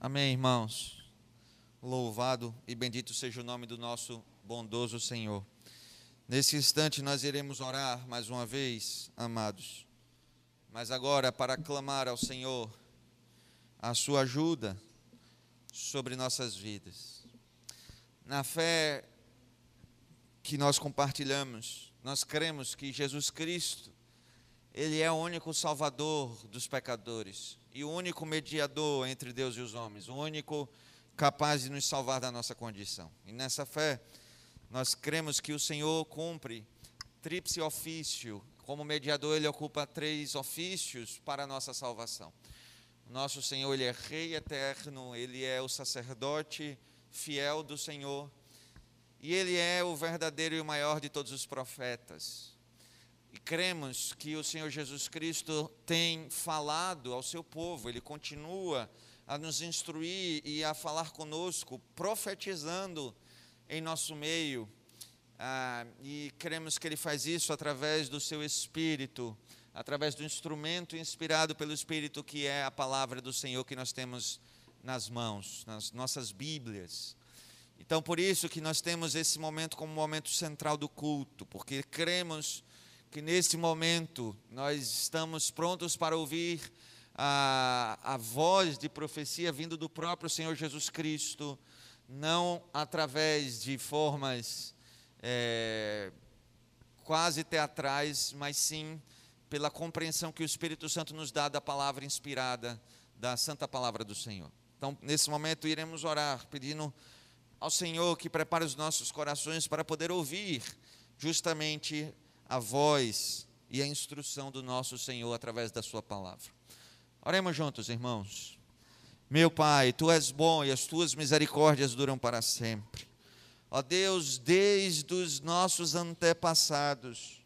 Amém, irmãos. Louvado e bendito seja o nome do nosso bondoso Senhor. Nesse instante nós iremos orar mais uma vez, amados. Mas agora para clamar ao Senhor a sua ajuda sobre nossas vidas. Na fé que nós compartilhamos, nós cremos que Jesus Cristo ele é o único salvador dos pecadores e o único mediador entre Deus e os homens, o único capaz de nos salvar da nossa condição. E nessa fé, nós cremos que o Senhor cumpre tríplice ofício. Como mediador, ele ocupa três ofícios para a nossa salvação. Nosso Senhor, ele é rei eterno, ele é o sacerdote fiel do Senhor, e ele é o verdadeiro e o maior de todos os profetas. E cremos que o Senhor Jesus Cristo tem falado ao seu povo, ele continua a nos instruir e a falar conosco, profetizando em nosso meio. Ah, e cremos que ele faz isso através do seu Espírito, através do instrumento inspirado pelo Espírito, que é a palavra do Senhor que nós temos nas mãos, nas nossas Bíblias. Então, por isso que nós temos esse momento como momento central do culto, porque cremos que nesse momento nós estamos prontos para ouvir a, a voz de profecia vindo do próprio Senhor Jesus Cristo, não através de formas é, quase teatrais, mas sim pela compreensão que o Espírito Santo nos dá da palavra inspirada, da santa palavra do Senhor. Então, nesse momento, iremos orar, pedindo ao Senhor que prepare os nossos corações para poder ouvir justamente a voz e a instrução do nosso Senhor através da Sua palavra. Oremos juntos, irmãos. Meu Pai, Tu és bom e as Tuas misericórdias duram para sempre. Ó Deus, desde os nossos antepassados,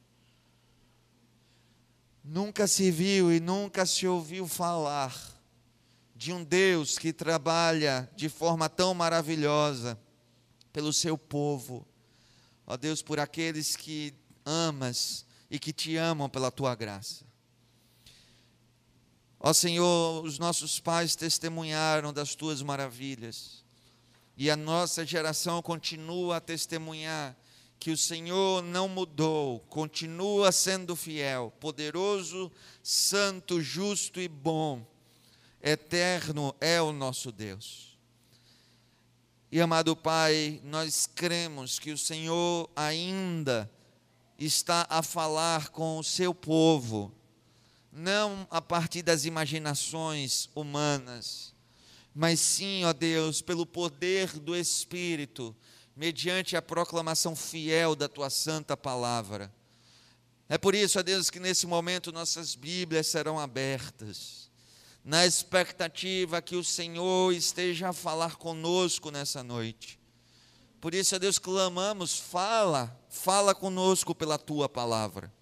nunca se viu e nunca se ouviu falar de um Deus que trabalha de forma tão maravilhosa pelo seu povo. Ó Deus, por aqueles que amas e que te amam pela tua graça. Ó Senhor, os nossos pais testemunharam das tuas maravilhas, e a nossa geração continua a testemunhar que o Senhor não mudou, continua sendo fiel, poderoso, santo, justo e bom, eterno é o nosso Deus. E amado Pai, nós cremos que o Senhor ainda está a falar com o seu povo, não a partir das imaginações humanas, mas sim, ó Deus, pelo poder do Espírito, mediante a proclamação fiel da tua santa palavra. É por isso, ó Deus, que nesse momento nossas Bíblias serão abertas, na expectativa que o Senhor esteja a falar conosco nessa noite. Por isso, ó Deus, clamamos, fala, fala conosco pela tua palavra.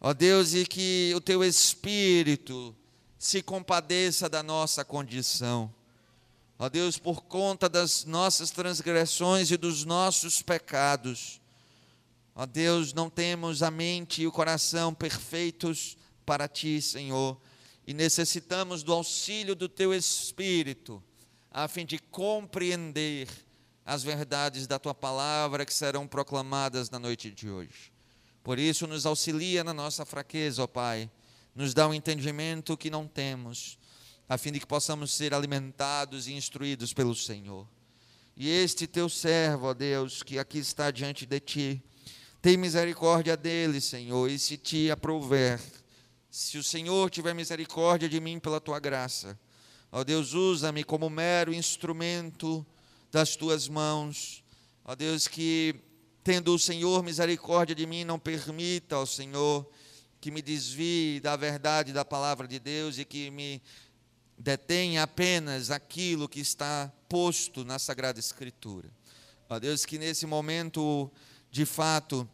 Ó Deus, e que o teu Espírito se compadeça da nossa condição. Ó Deus, por conta das nossas transgressões e dos nossos pecados. Ó Deus, não temos a mente e o coração perfeitos para ti, Senhor, e necessitamos do auxílio do teu Espírito, a fim de compreender as verdades da tua palavra que serão proclamadas na noite de hoje. Por isso, nos auxilia na nossa fraqueza, ó Pai, nos dá um entendimento que não temos, a fim de que possamos ser alimentados e instruídos pelo Senhor. E este teu servo, ó Deus, que aqui está diante de ti, tem misericórdia dele, Senhor, e se te aprouver, se o Senhor tiver misericórdia de mim pela tua graça, ó Deus, usa-me como mero instrumento das tuas mãos. Ó Deus, que tendo o Senhor misericórdia de mim, não permita, ó Senhor, que me desvie da verdade da palavra de Deus e que me detenha apenas aquilo que está posto na Sagrada Escritura. Ó Deus, que nesse momento, de fato,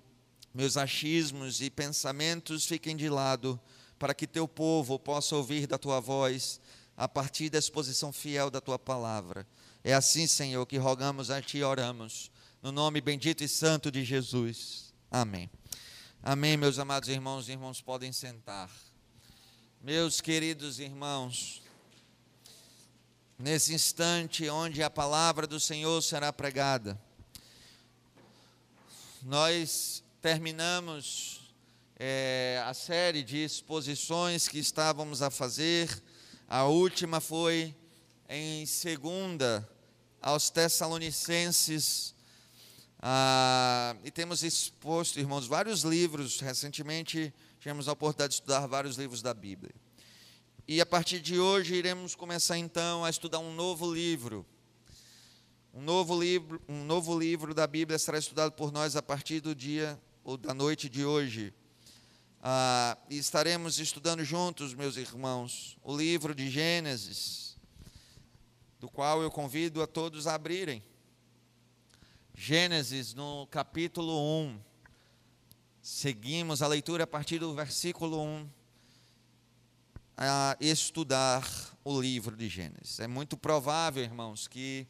meus achismos e pensamentos fiquem de lado, para que teu povo possa ouvir da tua voz a partir da exposição fiel da tua palavra. É assim, Senhor, que rogamos a Ti e oramos. No nome bendito e santo de Jesus. Amém. Amém, meus amados irmãos e irmãos, podem sentar. Meus queridos irmãos, nesse instante onde a palavra do Senhor será pregada. Nós terminamos é, a série de exposições que estávamos a fazer. A última foi em segunda aos Tessalonicenses. Ah, e temos exposto, irmãos, vários livros. Recentemente tivemos a oportunidade de estudar vários livros da Bíblia. E a partir de hoje iremos começar então a estudar um novo livro um novo livro, um novo livro da Bíblia será estudado por nós a partir do dia ou da noite de hoje. Ah, e estaremos estudando juntos, meus irmãos, o livro de Gênesis, do qual eu convido a todos a abrirem. Gênesis, no capítulo 1. Seguimos a leitura a partir do versículo 1 a estudar o livro de Gênesis. É muito provável, irmãos, que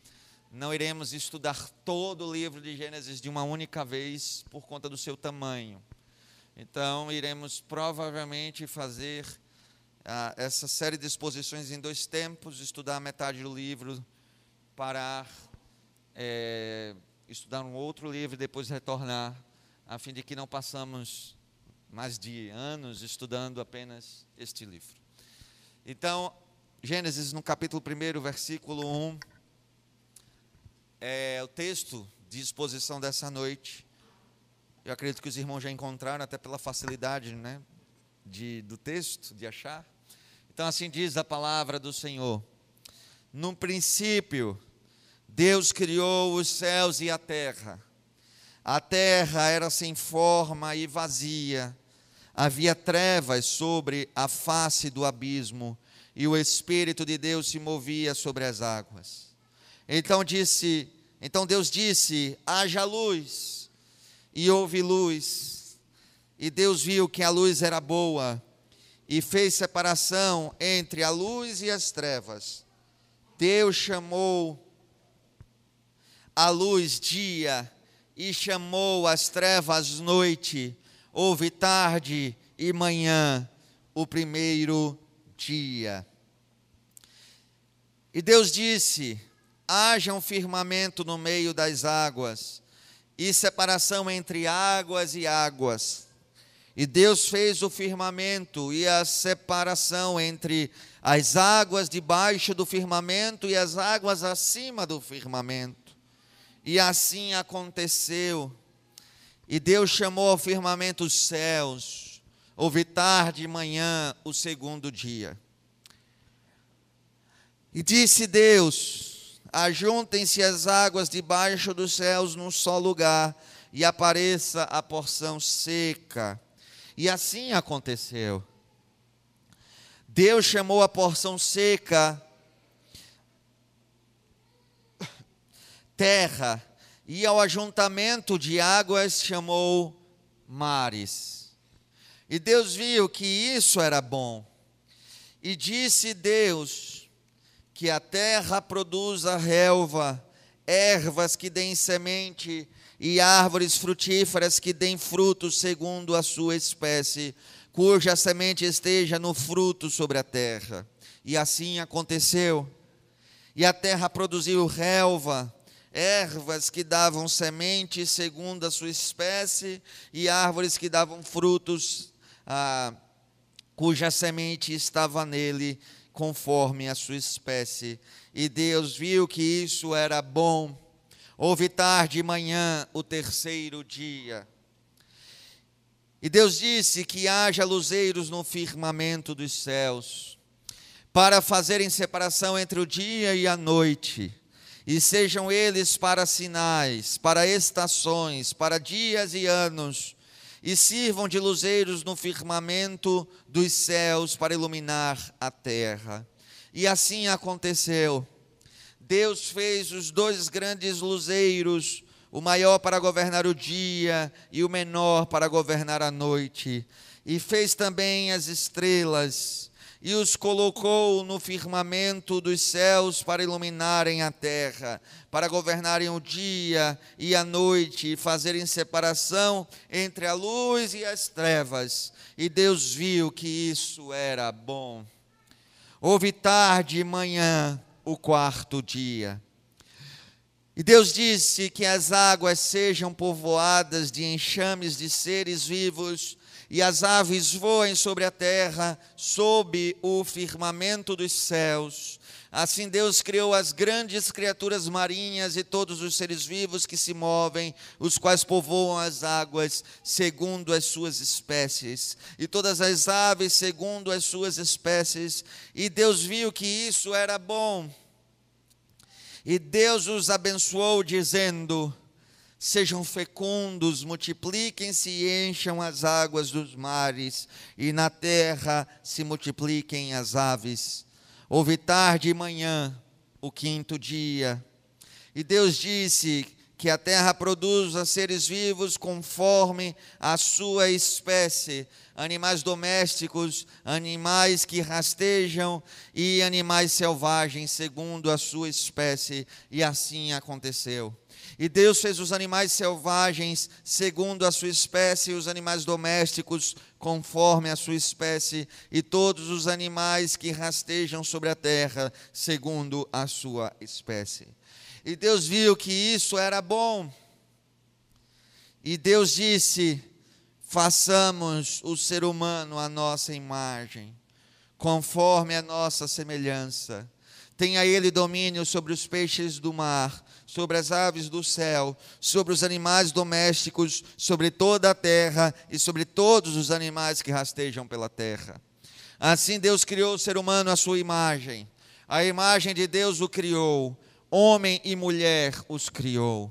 não iremos estudar todo o livro de Gênesis de uma única vez por conta do seu tamanho. Então, iremos provavelmente fazer ah, essa série de exposições em dois tempos: estudar metade do livro, parar, é, estudar um outro livro e depois retornar, a fim de que não passamos mais de anos estudando apenas este livro. Então, Gênesis, no capítulo 1, versículo 1 é, o texto de exposição dessa noite. Eu acredito que os irmãos já encontraram, até pela facilidade né, de, do texto, de achar. Então, assim diz a palavra do Senhor: No princípio, Deus criou os céus e a terra. A terra era sem forma e vazia, havia trevas sobre a face do abismo, e o Espírito de Deus se movia sobre as águas. Então disse, então Deus disse: haja luz, e houve luz. E Deus viu que a luz era boa, e fez separação entre a luz e as trevas. Deus chamou a luz dia, e chamou as trevas noite. Houve tarde e manhã, o primeiro dia. E Deus disse: haja um firmamento no meio das águas, e separação entre águas e águas. E Deus fez o firmamento e a separação entre as águas debaixo do firmamento e as águas acima do firmamento. E assim aconteceu. E Deus chamou ao firmamento os céus. Houve tarde e manhã o segundo dia. E disse Deus: ajuntem-se as águas debaixo dos céus num só lugar, e apareça a porção seca. E assim aconteceu. Deus chamou a porção seca terra, e ao ajuntamento de águas chamou mares. E Deus viu que isso era bom. E disse Deus: que a terra produza relva, ervas que deem semente e árvores frutíferas que deem frutos segundo a sua espécie, cuja semente esteja no fruto sobre a terra. E assim aconteceu. E a terra produziu relva, ervas que davam semente segundo a sua espécie, e árvores que davam frutos, ah, cuja semente estava nele, conforme a sua espécie. E Deus viu que isso era bom. Houve tarde e manhã o terceiro dia. E Deus disse que haja luzeiros no firmamento dos céus, para fazerem separação entre o dia e a noite, e sejam eles para sinais, para estações, para dias e anos, e sirvam de luzeiros no firmamento dos céus para iluminar a terra. E assim aconteceu. Deus fez os dois grandes luzeiros, o maior para governar o dia e o menor para governar a noite. E fez também as estrelas e os colocou no firmamento dos céus para iluminarem a terra, para governarem o dia e a noite, e fazerem separação entre a luz e as trevas. E Deus viu que isso era bom. Houve tarde e manhã o quarto dia. E Deus disse que as águas sejam povoadas de enxames de seres vivos, e as aves voem sobre a terra, sob o firmamento dos céus. Assim Deus criou as grandes criaturas marinhas e todos os seres vivos que se movem, os quais povoam as águas segundo as suas espécies, e todas as aves segundo as suas espécies. E Deus viu que isso era bom. E Deus os abençoou, dizendo: Sejam fecundos, multipliquem-se e encham as águas dos mares, e na terra se multipliquem as aves. Houve tarde e manhã, o quinto dia. E Deus disse que a terra produza seres vivos conforme a sua espécie, animais domésticos, animais que rastejam e animais selvagens, segundo a sua espécie. E assim aconteceu. E Deus fez os animais selvagens segundo a sua espécie, e os animais domésticos conforme a sua espécie, e todos os animais que rastejam sobre a terra segundo a sua espécie. E Deus viu que isso era bom. E Deus disse: façamos o ser humano à nossa imagem, conforme a nossa semelhança. Tenha ele domínio sobre os peixes do mar sobre as aves do céu, sobre os animais domésticos, sobre toda a terra e sobre todos os animais que rastejam pela terra. Assim Deus criou o ser humano à sua imagem. A imagem de Deus o criou, homem e mulher os criou.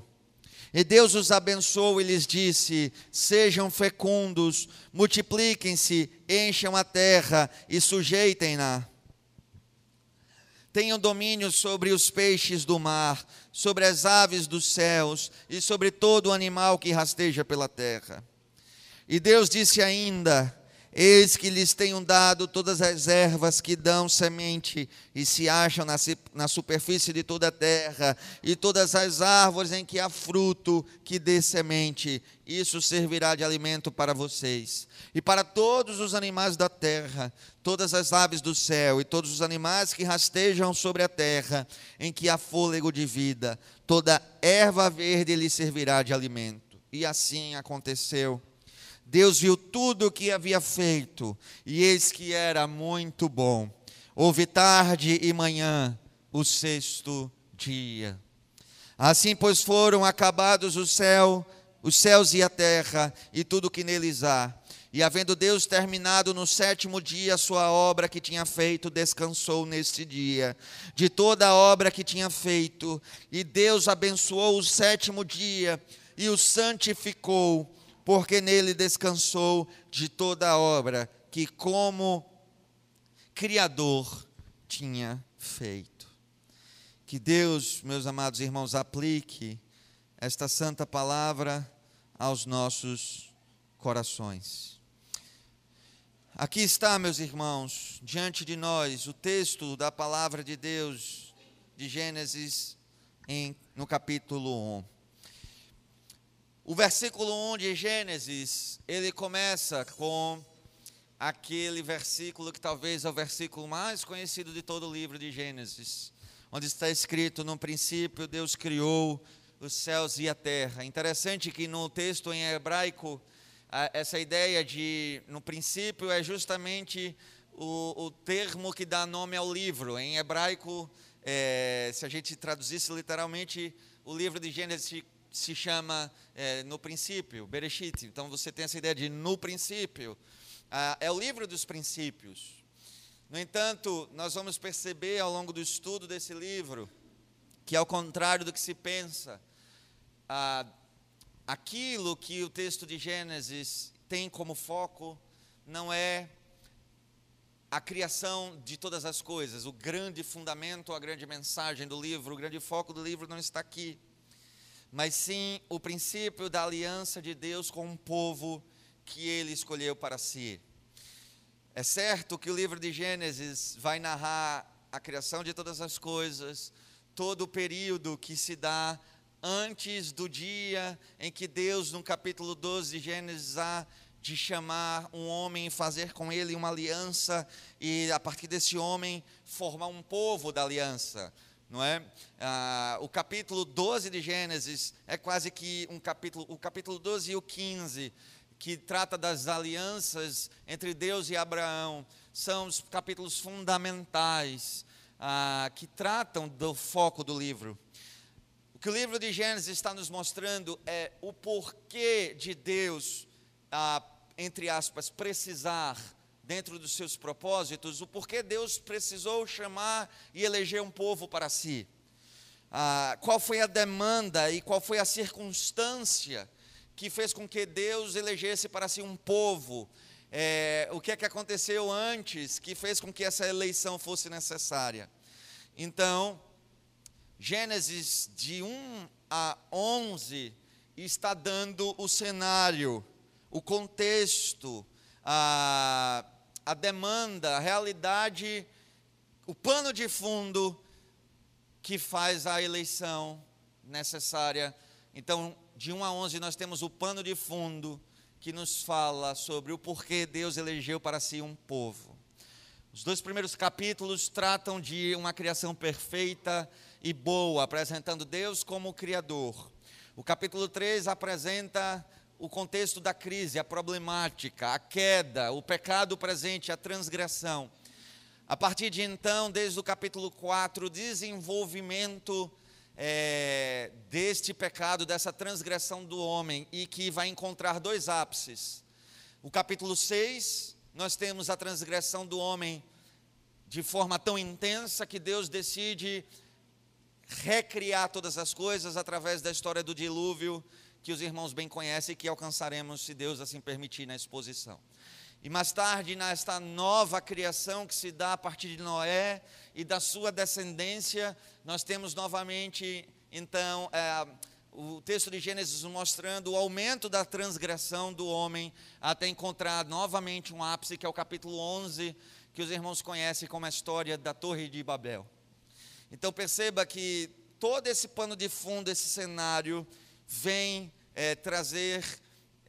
E Deus os abençoou e lhes disse: Sejam fecundos, multipliquem-se, encham a terra e sujeitem-na tenham domínio sobre os peixes do mar, sobre as aves dos céus e sobre todo animal que rasteja pela terra. E Deus disse ainda: Eis que lhes tenho dado todas as ervas que dão semente e se acham na, na, superfície de toda a terra, e todas as árvores em que há fruto que dê semente. Isso servirá de alimento para vocês. E para todos os animais da terra, todas as aves do céu e todos os animais que rastejam sobre a terra, em que há fôlego de vida, toda erva verde lhes servirá de alimento. E assim aconteceu. Deus viu tudo o que havia feito, e eis que era muito bom. Houve tarde e manhã, o sexto dia. Assim, pois, foram acabados o céu, os céus e a terra, e tudo o que neles há. E havendo Deus terminado no sétimo dia a sua obra que tinha feito, descansou neste dia de toda a obra que tinha feito. E Deus abençoou o sétimo dia e o santificou, porque nele descansou de toda a obra que, como Criador, tinha feito. Que Deus, meus amados irmãos, aplique esta santa palavra aos nossos corações. Aqui está, meus irmãos, diante de nós, o texto da palavra de Deus de Gênesis em, no capítulo 1. O versículo 1 de Gênesis, ele começa com aquele versículo que talvez é o versículo mais conhecido de todo o livro de Gênesis, onde está escrito: No princípio Deus criou os céus e a terra. Interessante que no texto em hebraico, essa ideia de no princípio é justamente o, o termo que dá nome ao livro. Em hebraico, é, se a gente traduzisse literalmente, o livro de Gênesis se chama é, No Princípio, Bereshit. Então você tem essa ideia de no princípio. Ah, é o livro dos princípios. No entanto, nós vamos perceber ao longo do estudo desse livro que, ao contrário do que se pensa, ah, aquilo que o texto de Gênesis tem como foco não é a criação de todas as coisas, o grande fundamento, a grande mensagem do livro, o grande foco do livro não está aqui mas sim o princípio da aliança de Deus com um povo que ele escolheu para si. É certo que o livro de Gênesis vai narrar a criação de todas as coisas, todo o período que se dá antes do dia em que Deus, no capítulo 12 de Gênesis, há de chamar um homem e fazer com ele uma aliança, e a partir desse homem formar um povo da aliança não é? Ah, o capítulo 12 de Gênesis é quase que um capítulo, o capítulo 12 e o 15, que trata das alianças entre Deus e Abraão, são os capítulos fundamentais ah, que tratam do foco do livro. Que o livro de Gênesis está nos mostrando é o porquê de Deus, ah, entre aspas, precisar dentro dos seus propósitos, o porquê Deus precisou chamar e eleger um povo para si. Ah, qual foi a demanda e qual foi a circunstância que fez com que Deus elegesse para si um povo? É, o que é que aconteceu antes que fez com que essa eleição fosse necessária? Então, Gênesis de 1 a 11 está dando o cenário, o contexto, a, a demanda, a realidade, o pano de fundo que faz a eleição necessária. Então, de 1 a 11, nós temos o pano de fundo que nos fala sobre o porquê Deus elegeu para si um povo. Os dois primeiros capítulos tratam de uma criação perfeita e boa, apresentando Deus como Criador. O capítulo 3 apresenta o contexto da crise, a problemática, a queda, o pecado presente, a transgressão. A partir de então, desde o capítulo 4, o desenvolvimento é, deste pecado, dessa transgressão do homem, e que vai encontrar dois ápices. O capítulo 6, nós temos a transgressão do homem de forma tão intensa que Deus decide recriar todas as coisas através da história do dilúvio que os irmãos bem conhecem e que alcançaremos, se Deus assim permitir, na exposição. E mais tarde, nesta nova criação que se dá a partir de Noé e da sua descendência, nós temos novamente, então, é, o texto de Gênesis mostrando o aumento da transgressão do homem, até encontrar novamente um ápice, que é o capítulo 11, que os irmãos conhecem como a história da Torre de Babel. Então perceba que todo esse pano de fundo, esse cenário, vem é, trazer.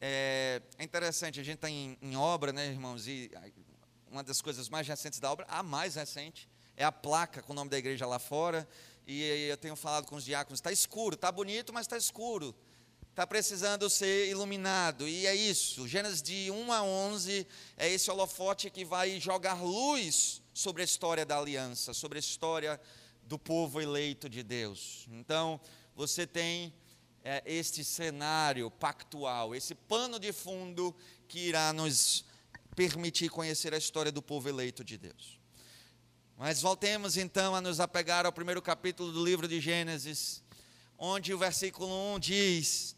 É, é, interessante, a gente está em, em, obra, né, irmãos? E uma das coisas mais recentes da obra, a mais recente, é a placa com o nome da igreja lá fora. E eu tenho falado com os diáconos: está escuro, está bonito, mas está escuro. Está precisando ser iluminado. E é isso. Gênesis de 1 a 11 é esse holofote que vai jogar luz sobre a história da aliança, sobre a história do povo eleito de Deus. Então, você tem é, este cenário pactual, esse pano de fundo que irá nos permitir conhecer a história do povo eleito de Deus. Mas voltemos então a nos apegar ao primeiro capítulo do livro de Gênesis, onde o versículo 1 diz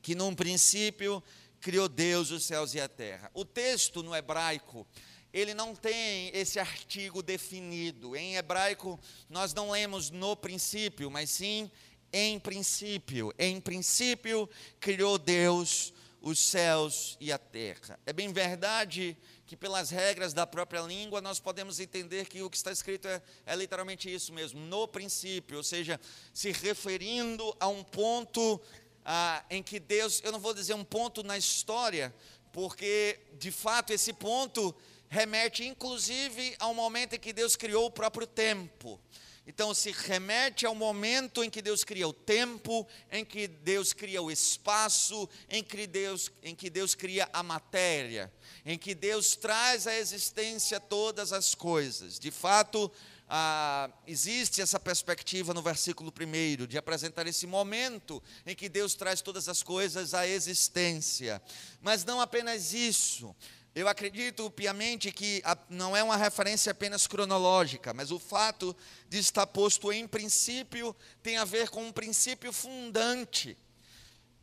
que num princípio criou Deus os céus e a terra. O texto no hebraico, ele não tem esse artigo definido. Em hebraico, nós não lemos no princípio, mas sim em princípio. Em princípio criou Deus os céus e a terra. É bem verdade que, pelas regras da própria língua, nós podemos entender que o que está escrito é, é literalmente isso mesmo, no princípio, ou seja, se referindo a um ponto ah, em que Deus, eu não vou dizer um ponto na história, porque de fato esse ponto remete inclusive ao momento em que Deus criou o próprio tempo. Então, se remete ao momento em que Deus cria o tempo, em que Deus cria o espaço, em que Deus, em que Deus cria a matéria, em que Deus traz à existência todas as coisas. De fato, ah, existe essa perspectiva no versículo 1 de apresentar esse momento em que Deus traz todas as coisas à existência. Mas não apenas isso. Eu acredito piamente que não é uma referência apenas cronológica, mas o fato de estar posto em princípio tem a ver com um princípio fundante.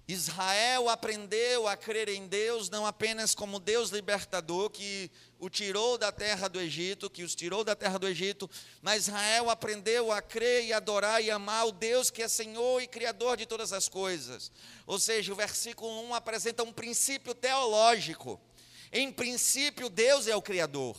Israel aprendeu a crer em Deus não apenas como Deus libertador que o tirou da terra do Egito, que os tirou da terra do Egito, mas Israel aprendeu a crer e adorar e amar o Deus que é Senhor e Criador de todas as coisas. Ou seja, o versículo 1 apresenta um princípio teológico em princípio, Deus é o Criador.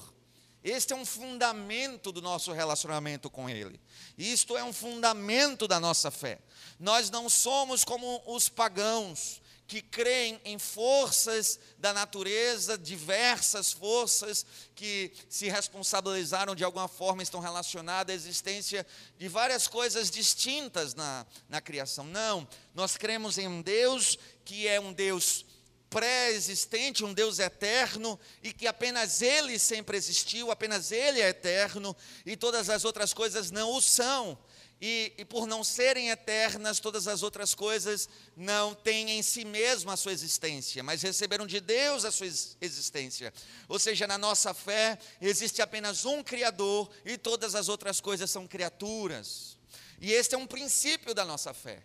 Este é um fundamento do nosso relacionamento com Ele. Isto é um fundamento da nossa fé. Nós não somos como os pagãos que creem em forças da natureza, diversas forças que se responsabilizaram de alguma forma, estão relacionadas à existência de várias coisas distintas na, na criação. Não, nós cremos em um Deus que é um Deus pré-existente, um Deus eterno e que apenas Ele sempre existiu, apenas Ele é eterno e todas as outras coisas não o são. E, e, por não serem eternas, todas as outras coisas não têm em si mesmo a sua existência, mas receberam de Deus a sua existência. Ou seja, na nossa fé existe apenas um Criador e todas as outras coisas são criaturas. E este é um princípio da nossa fé.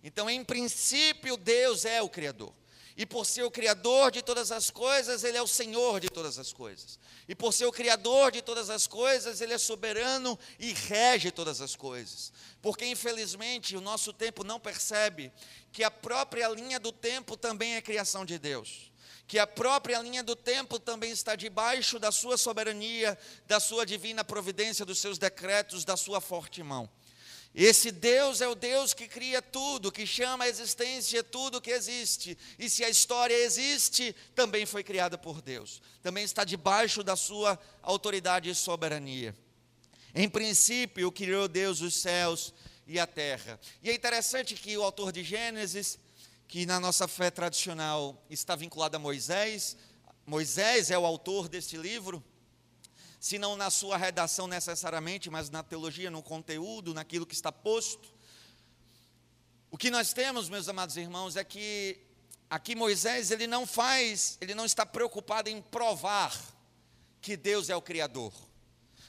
Então, em princípio, Deus é o Criador. E por ser o Criador de todas as coisas, Ele é o Senhor de todas as coisas. E por ser o Criador de todas as coisas, Ele é soberano e rege todas as coisas. Porque, infelizmente, o nosso tempo não percebe que a própria linha do tempo também é criação de Deus. Que a própria linha do tempo também está debaixo da Sua soberania, da Sua divina providência, dos seus decretos, da Sua forte mão. Esse Deus é o Deus que cria tudo, que chama a existência tudo que existe. E se a história existe, também foi criada por Deus. Também está debaixo da sua autoridade e soberania. Em princípio, criou Deus os céus e a terra. E é interessante que o autor de Gênesis, que na nossa fé tradicional está vinculado a Moisés, Moisés é o autor deste livro, se não na sua redação necessariamente, mas na teologia, no conteúdo, naquilo que está posto. O que nós temos, meus amados irmãos, é que aqui Moisés, ele não faz, ele não está preocupado em provar que Deus é o Criador.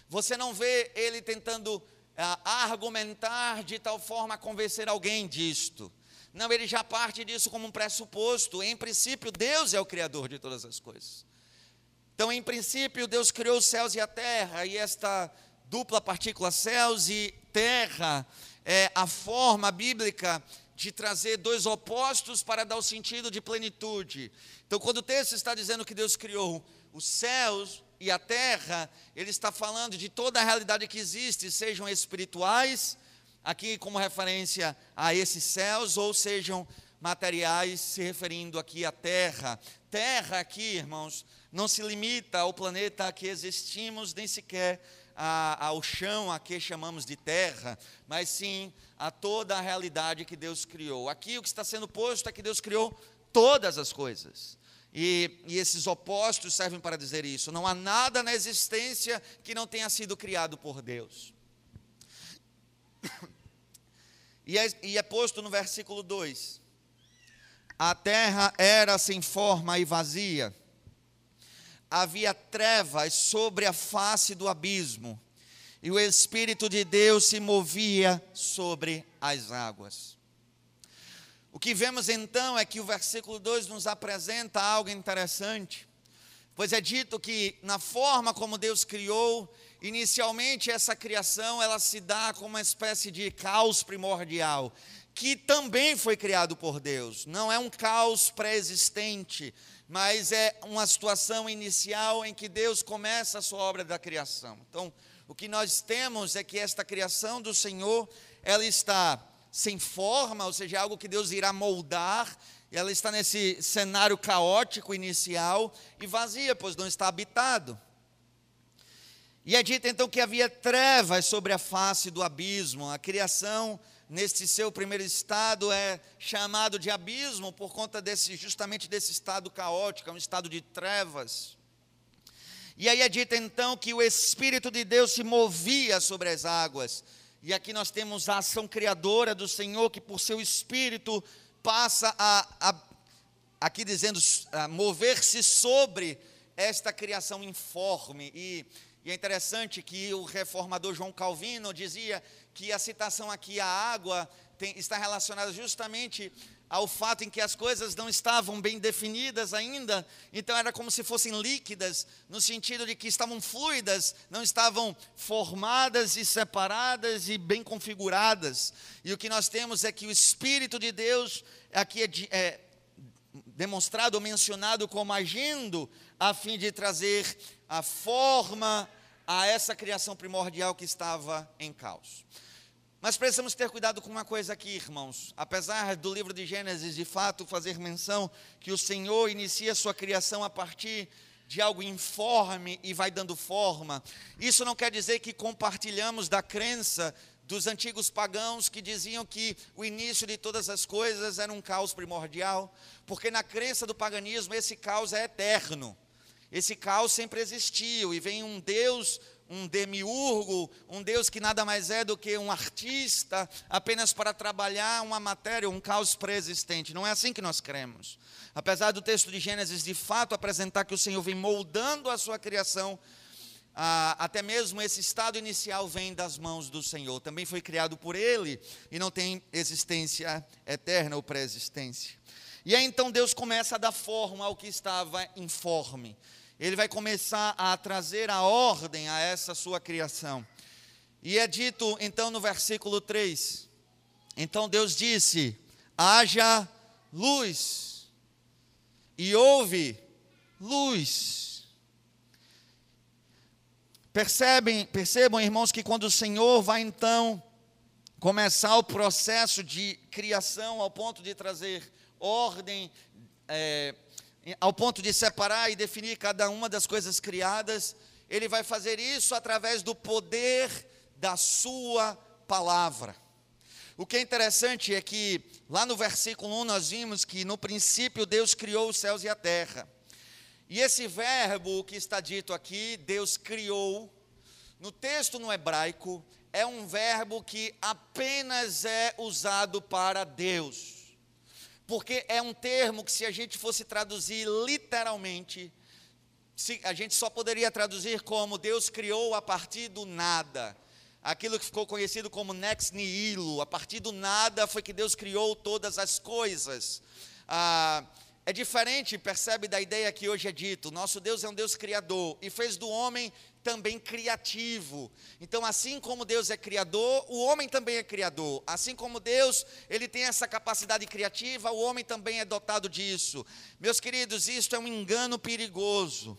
Você não vê ele tentando ah, argumentar de tal forma a convencer alguém disto. Não, ele já parte disso como um pressuposto. Em princípio, Deus é o Criador de todas as coisas. Então, em princípio, Deus criou os céus e a terra, e esta dupla partícula, céus e terra, é a forma bíblica de trazer dois opostos para dar o sentido de plenitude. Então, quando o texto está dizendo que Deus criou os céus e a terra, ele está falando de toda a realidade que existe, sejam espirituais, aqui como referência a esses céus, ou sejam materiais, se referindo aqui à terra. Terra aqui, irmãos, não se limita ao planeta a que existimos, nem sequer a, ao chão a que chamamos de terra, mas sim a toda a realidade que Deus criou. Aqui o que está sendo posto é que Deus criou todas as coisas. E, e, esses opostos servem para dizer isso. Não há nada na existência que não tenha sido criado por Deus. E é, e é posto no versículo 2: A terra era sem forma e vazia havia trevas sobre a face do abismo, e o Espírito de Deus se movia sobre as águas. O que vemos então é que o versículo 2 nos apresenta algo interessante, pois é dito que na forma como Deus criou, inicialmente essa criação ela se dá como uma espécie de caos primordial, que também foi criado por Deus, não é um caos pré-existente, mas é uma situação inicial em que Deus começa a sua obra da criação. Então, o que nós temos é que esta criação do Senhor, ela está sem forma, ou seja, algo que Deus irá moldar, ela está nesse cenário caótico inicial e vazia, pois não está habitado. E é dito então que havia trevas sobre a face do abismo, a criação neste seu primeiro estado é chamado de abismo por conta desse justamente desse estado caótico, é um estado de trevas. E aí é dito então que o espírito de Deus se movia sobre as águas. E aqui nós temos a ação criadora do Senhor que por seu espírito passa a, a aqui dizendo mover-se sobre esta criação informe e e é interessante que o reformador João Calvino dizia que a citação aqui, a água, tem, está relacionada justamente ao fato em que as coisas não estavam bem definidas ainda, então era como se fossem líquidas, no sentido de que estavam fluidas, não estavam formadas e separadas e bem configuradas. E o que nós temos é que o Espírito de Deus aqui é, é demonstrado ou mencionado como agindo a fim de trazer a forma a essa criação primordial que estava em caos. Mas precisamos ter cuidado com uma coisa aqui, irmãos. Apesar do livro de Gênesis, de fato, fazer menção que o Senhor inicia sua criação a partir de algo informe e vai dando forma, isso não quer dizer que compartilhamos da crença dos antigos pagãos que diziam que o início de todas as coisas era um caos primordial, porque na crença do paganismo esse caos é eterno. Esse caos sempre existiu e vem um Deus um demiurgo, um Deus que nada mais é do que um artista, apenas para trabalhar uma matéria, um caos pré-existente. Não é assim que nós cremos. Apesar do texto de Gênesis de fato apresentar que o Senhor vem moldando a sua criação, ah, até mesmo esse estado inicial vem das mãos do Senhor. Também foi criado por Ele e não tem existência eterna ou pré-existência. E aí então Deus começa a dar forma ao que estava informe ele vai começar a trazer a ordem a essa sua criação. E é dito então no versículo 3: Então Deus disse: haja luz, e houve luz. Percebem, percebam, irmãos, que quando o Senhor vai então começar o processo de criação ao ponto de trazer ordem, é, ao ponto de separar e definir cada uma das coisas criadas, ele vai fazer isso através do poder da sua palavra. O que é interessante é que lá no versículo 1 nós vimos que no princípio Deus criou os céus e a terra. E esse verbo que está dito aqui, Deus criou, no texto no hebraico, é um verbo que apenas é usado para Deus porque é um termo que, se a gente fosse traduzir literalmente, a gente só poderia traduzir como Deus criou a partir do nada. Aquilo que ficou conhecido como nex nihilo, a partir do nada foi que Deus criou todas as coisas. Ah, é diferente, percebe, da ideia que hoje é dito. Nosso Deus é um Deus criador e fez do homem também criativo. Então, assim como Deus é criador, o homem também é criador. Assim como Deus, ele tem essa capacidade criativa, o homem também é dotado disso. Meus queridos, isto é um engano perigoso.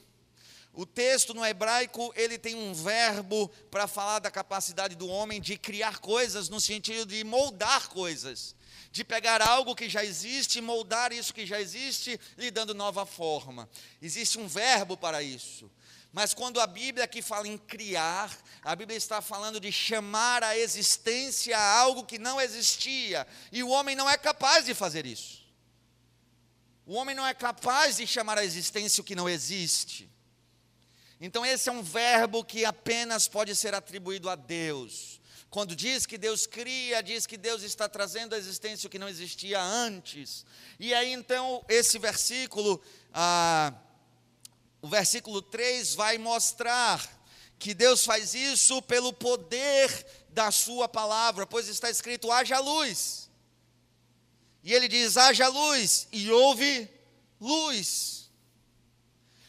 O texto no hebraico, ele tem um verbo para falar da capacidade do homem de criar coisas no sentido de moldar coisas de pegar algo que já existe, moldar isso que já existe, lhe dando nova forma. Existe um verbo para isso. Mas quando a Bíblia aqui fala em criar, a Bíblia está falando de chamar a existência a algo que não existia, e o homem não é capaz de fazer isso. O homem não é capaz de chamar a existência o que não existe. Então, esse é um verbo que apenas pode ser atribuído a Deus. Quando diz que Deus cria, diz que Deus está trazendo à existência o que não existia antes. E aí, então, esse versículo. Ah, o versículo 3 vai mostrar que Deus faz isso pelo poder da Sua palavra, pois está escrito: haja luz. E ele diz: haja luz, e houve luz.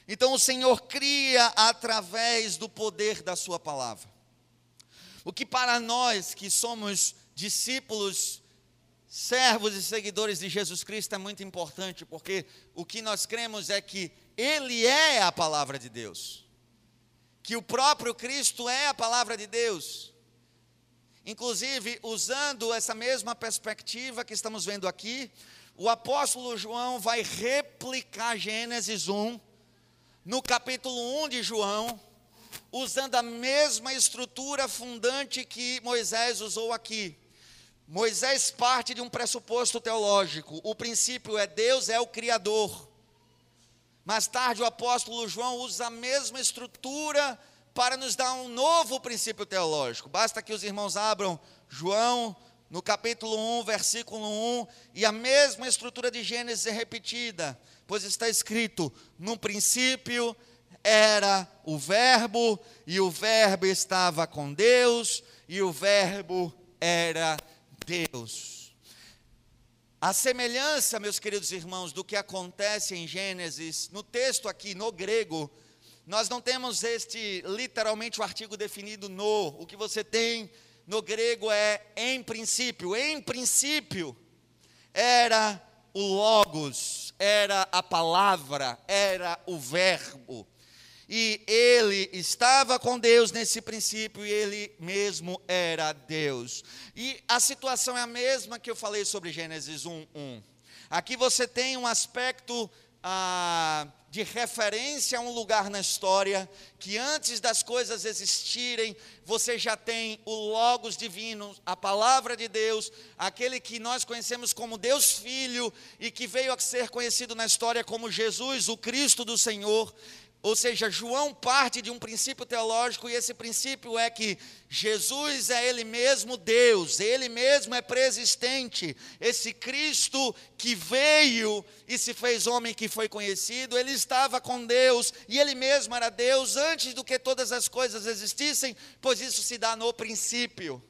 Então o Senhor cria através do poder da Sua palavra. O que para nós que somos discípulos, servos e seguidores de Jesus Cristo é muito importante, porque o que nós cremos é que ele é a palavra de Deus. Que o próprio Cristo é a palavra de Deus. Inclusive, usando essa mesma perspectiva que estamos vendo aqui, o apóstolo João vai replicar Gênesis 1, no capítulo 1 de João, usando a mesma estrutura fundante que Moisés usou aqui. Moisés parte de um pressuposto teológico: o princípio é Deus é o Criador. Mais tarde, o apóstolo João usa a mesma estrutura para nos dar um novo princípio teológico. Basta que os irmãos abram João no capítulo 1, versículo 1, e a mesma estrutura de Gênesis é repetida, pois está escrito: no princípio era o Verbo, e o Verbo estava com Deus, e o Verbo era Deus. A semelhança, meus queridos irmãos, do que acontece em Gênesis, no texto aqui, no grego, nós não temos este, literalmente, o artigo definido no. O que você tem no grego é em princípio. Em princípio, era o Logos, era a palavra, era o Verbo. E ele estava com Deus nesse princípio e ele mesmo era Deus. E a situação é a mesma que eu falei sobre Gênesis 1, 1. Aqui você tem um aspecto ah, de referência a um lugar na história, que antes das coisas existirem, você já tem o Logos divino, a palavra de Deus, aquele que nós conhecemos como Deus Filho e que veio a ser conhecido na história como Jesus, o Cristo do Senhor. Ou seja, João parte de um princípio teológico e esse princípio é que Jesus é Ele mesmo Deus, Ele mesmo é preexistente. Esse Cristo que veio e se fez homem que foi conhecido, Ele estava com Deus e Ele mesmo era Deus antes do que todas as coisas existissem, pois isso se dá no princípio.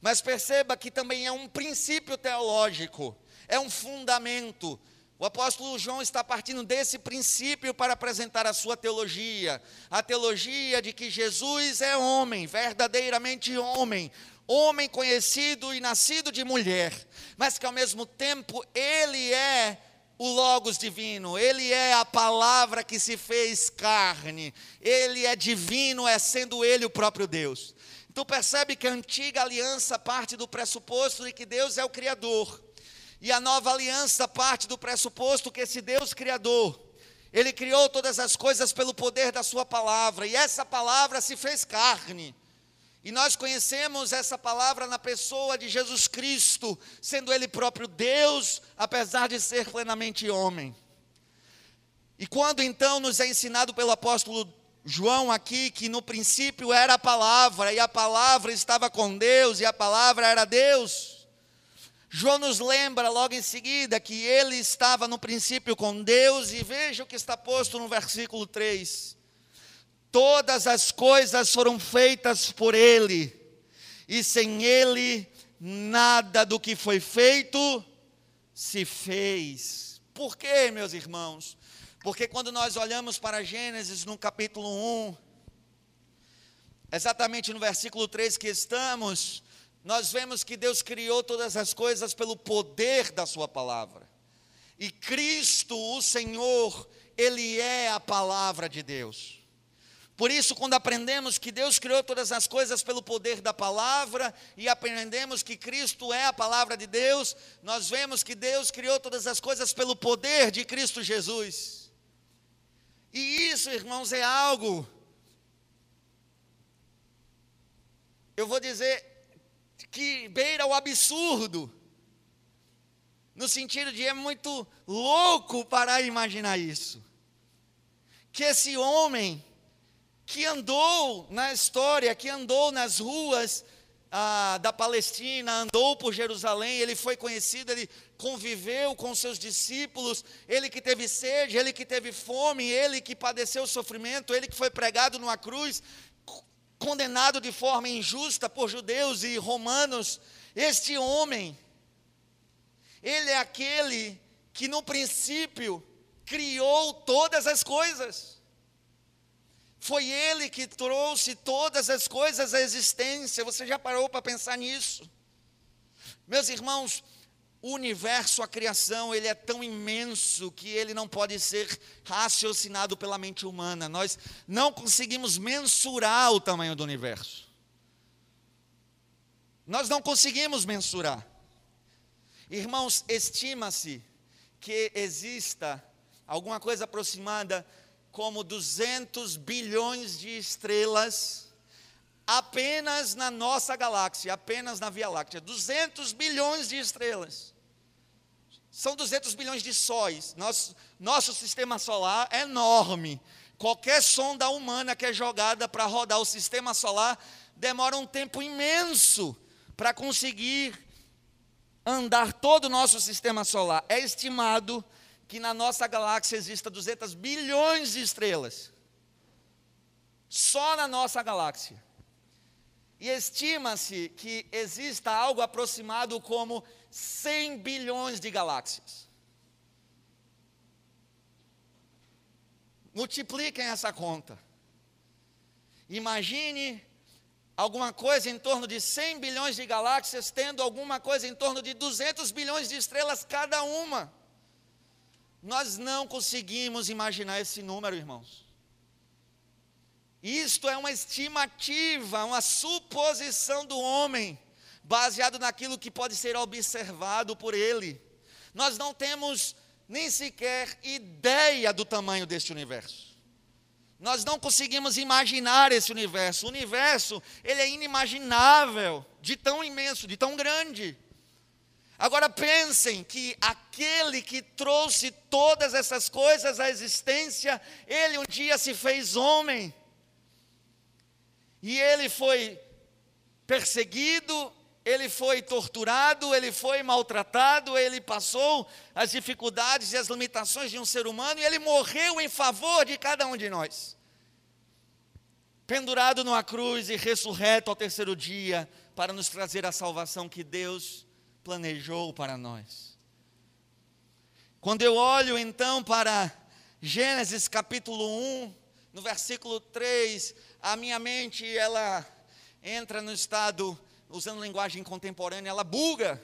Mas perceba que também é um princípio teológico, é um fundamento. O apóstolo João está partindo desse princípio para apresentar a sua teologia, a teologia de que Jesus é homem, verdadeiramente homem, homem conhecido e nascido de mulher, mas que ao mesmo tempo ele é o Logos divino, ele é a palavra que se fez carne, ele é divino, é sendo ele o próprio Deus. Então percebe que a antiga aliança parte do pressuposto de que Deus é o Criador. E a nova aliança parte do pressuposto que esse Deus Criador, Ele criou todas as coisas pelo poder da Sua palavra, e essa palavra se fez carne. E nós conhecemos essa palavra na pessoa de Jesus Cristo, sendo Ele próprio Deus, apesar de ser plenamente homem. E quando então nos é ensinado pelo apóstolo João aqui, que no princípio era a palavra, e a palavra estava com Deus, e a palavra era Deus. João nos lembra logo em seguida que ele estava no princípio com Deus, e veja o que está posto no versículo 3: Todas as coisas foram feitas por ele, e sem ele nada do que foi feito se fez. Por quê, meus irmãos? Porque quando nós olhamos para Gênesis no capítulo 1, exatamente no versículo 3 que estamos, nós vemos que Deus criou todas as coisas pelo poder da Sua palavra. E Cristo, o Senhor, Ele é a palavra de Deus. Por isso, quando aprendemos que Deus criou todas as coisas pelo poder da palavra, e aprendemos que Cristo é a palavra de Deus, nós vemos que Deus criou todas as coisas pelo poder de Cristo Jesus. E isso, irmãos, é algo, eu vou dizer, que beira o absurdo. No sentido de é muito louco para imaginar isso. Que esse homem que andou na história, que andou nas ruas ah, da Palestina, andou por Jerusalém, ele foi conhecido, ele conviveu com seus discípulos, ele que teve sede, ele que teve fome, ele que padeceu sofrimento, ele que foi pregado numa cruz, condenado de forma injusta por judeus e romanos, este homem, ele é aquele que no princípio criou todas as coisas. Foi ele que trouxe todas as coisas à existência. Você já parou para pensar nisso? Meus irmãos, o universo, a criação, ele é tão imenso que ele não pode ser raciocinado pela mente humana. Nós não conseguimos mensurar o tamanho do universo. Nós não conseguimos mensurar. Irmãos, estima-se que exista alguma coisa aproximada como 200 bilhões de estrelas apenas na nossa galáxia, apenas na Via Láctea. 200 bilhões de estrelas. São 200 bilhões de sóis. Nosso, nosso sistema solar é enorme. Qualquer sonda humana que é jogada para rodar o sistema solar demora um tempo imenso para conseguir andar todo o nosso sistema solar. É estimado que na nossa galáxia exista 200 bilhões de estrelas. Só na nossa galáxia. E estima-se que exista algo aproximado como 100 bilhões de galáxias. Multipliquem essa conta. Imagine alguma coisa em torno de 100 bilhões de galáxias, tendo alguma coisa em torno de 200 bilhões de estrelas cada uma. Nós não conseguimos imaginar esse número, irmãos. Isto é uma estimativa, uma suposição do homem, baseado naquilo que pode ser observado por ele. Nós não temos nem sequer ideia do tamanho deste universo. Nós não conseguimos imaginar esse universo. O universo, ele é inimaginável, de tão imenso, de tão grande. Agora pensem que aquele que trouxe todas essas coisas à existência, ele um dia se fez homem. E ele foi perseguido, ele foi torturado, ele foi maltratado, ele passou as dificuldades e as limitações de um ser humano e ele morreu em favor de cada um de nós. Pendurado numa cruz e ressurreto ao terceiro dia para nos trazer a salvação que Deus planejou para nós. Quando eu olho então para Gênesis capítulo 1, no versículo 3, a minha mente ela entra no estado, usando linguagem contemporânea, ela buga.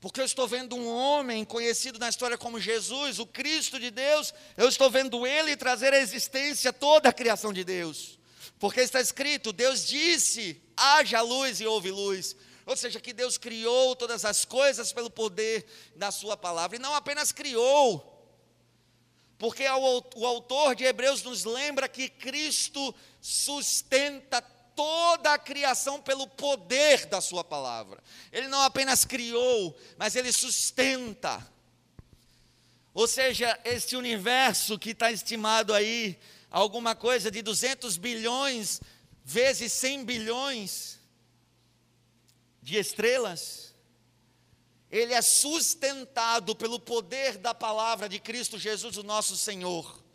Porque eu estou vendo um homem conhecido na história como Jesus, o Cristo de Deus, eu estou vendo ele trazer à existência toda a criação de Deus. Porque está escrito: Deus disse: haja luz e houve luz. Ou seja, que Deus criou todas as coisas pelo poder da Sua palavra, e não apenas criou, porque o autor de Hebreus nos lembra que Cristo sustenta toda a criação pelo poder da Sua palavra. Ele não apenas criou, mas ele sustenta. Ou seja, este universo que está estimado aí, alguma coisa de 200 bilhões vezes 100 bilhões, de estrelas, ele é sustentado pelo poder da palavra de Cristo Jesus, o nosso Senhor.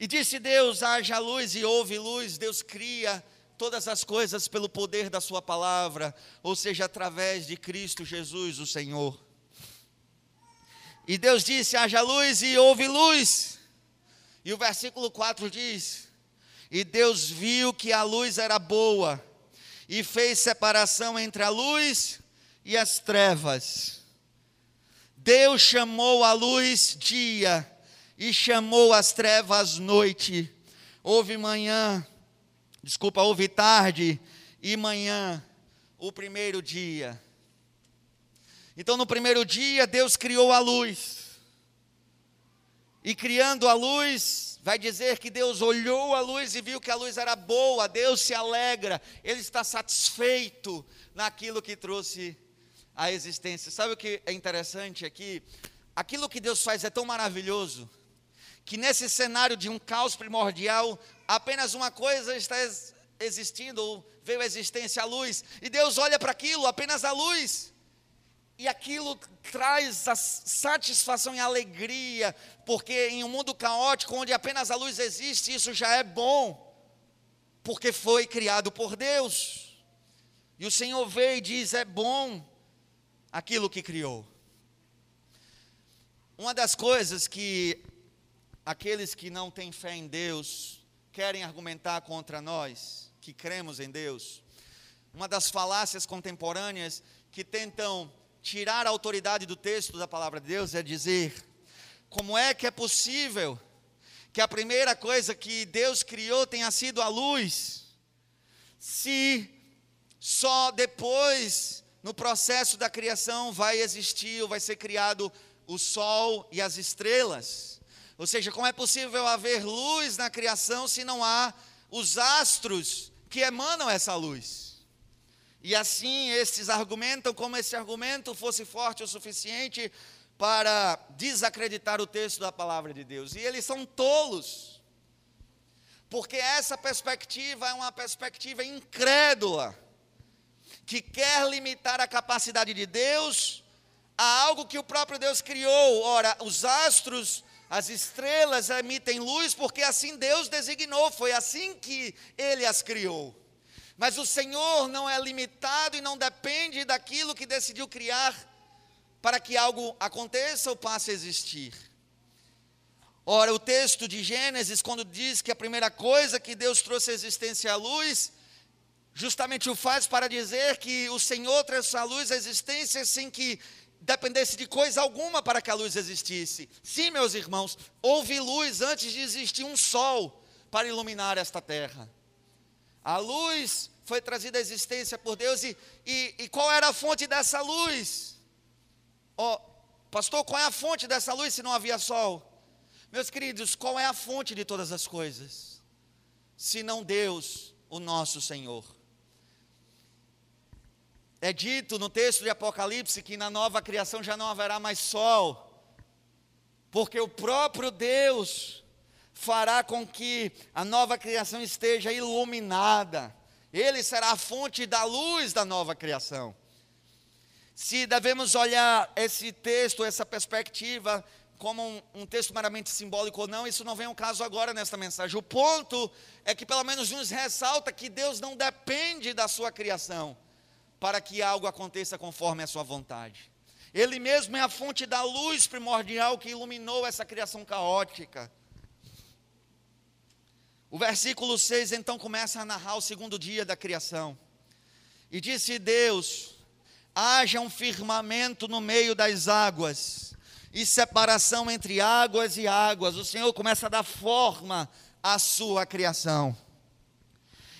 E disse Deus: haja luz e houve luz. Deus cria todas as coisas pelo poder da Sua palavra, ou seja, através de Cristo Jesus, o Senhor. E Deus disse: haja luz e houve luz. E o versículo 4 diz: E Deus viu que a luz era boa e fez separação entre a luz e as trevas. Deus chamou a luz dia e chamou as trevas noite. Houve manhã, desculpa, houve tarde e manhã, o primeiro dia. Então, no primeiro dia, Deus criou a luz. E criando a luz, vai dizer que Deus olhou a luz e viu que a luz era boa, Deus se alegra, Ele está satisfeito naquilo que trouxe a existência. Sabe o que é interessante aqui? Aquilo que Deus faz é tão maravilhoso, que nesse cenário de um caos primordial, apenas uma coisa está existindo, ou veio a existência, a luz, e Deus olha para aquilo, apenas a luz, e aquilo traz a satisfação e alegria, porque em um mundo caótico, onde apenas a luz existe, isso já é bom, porque foi criado por Deus. E o Senhor veio e diz: é bom aquilo que criou. Uma das coisas que aqueles que não têm fé em Deus querem argumentar contra nós, que cremos em Deus, uma das falácias contemporâneas que tentam tirar a autoridade do texto da palavra de Deus é dizer: como é que é possível que a primeira coisa que Deus criou tenha sido a luz, se só depois, no processo da criação, vai existir ou vai ser criado o sol e as estrelas? Ou seja, como é possível haver luz na criação se não há os astros que emanam essa luz? E assim estes argumentam como esse argumento fosse forte o suficiente para desacreditar o texto da palavra de Deus. E eles são tolos. Porque essa perspectiva é uma perspectiva incrédula, que quer limitar a capacidade de Deus a algo que o próprio Deus criou. Ora, os astros, as estrelas emitem luz porque assim Deus designou, foi assim que ele as criou. Mas o Senhor não é limitado e não depende daquilo que decidiu criar para que algo aconteça ou passe a existir. Ora, o texto de Gênesis, quando diz que a primeira coisa que Deus trouxe à existência é a luz, justamente o faz para dizer que o Senhor trouxe a luz à existência sem que dependesse de coisa alguma para que a luz existisse. Sim, meus irmãos, houve luz antes de existir um sol para iluminar esta terra. A luz foi trazida à existência por Deus e, e, e qual era a fonte dessa luz? Oh, pastor, qual é a fonte dessa luz se não havia sol? Meus queridos, qual é a fonte de todas as coisas? Se não Deus, o nosso Senhor. É dito no texto de Apocalipse que na nova criação já não haverá mais sol, porque o próprio Deus fará com que a nova criação esteja iluminada. Ele será a fonte da luz da nova criação. Se devemos olhar esse texto, essa perspectiva, como um, um, texto meramente simbólico ou não, isso não vem ao caso agora nesta mensagem. O ponto é que pelo menos nos ressalta que Deus não depende da sua criação para que algo aconteça conforme a sua vontade. Ele mesmo é a fonte da luz primordial que iluminou essa criação caótica. O versículo 6 então começa a narrar o segundo dia da criação. E disse Deus: haja um firmamento no meio das águas, e separação entre águas e águas. O Senhor começa a dar forma à sua criação.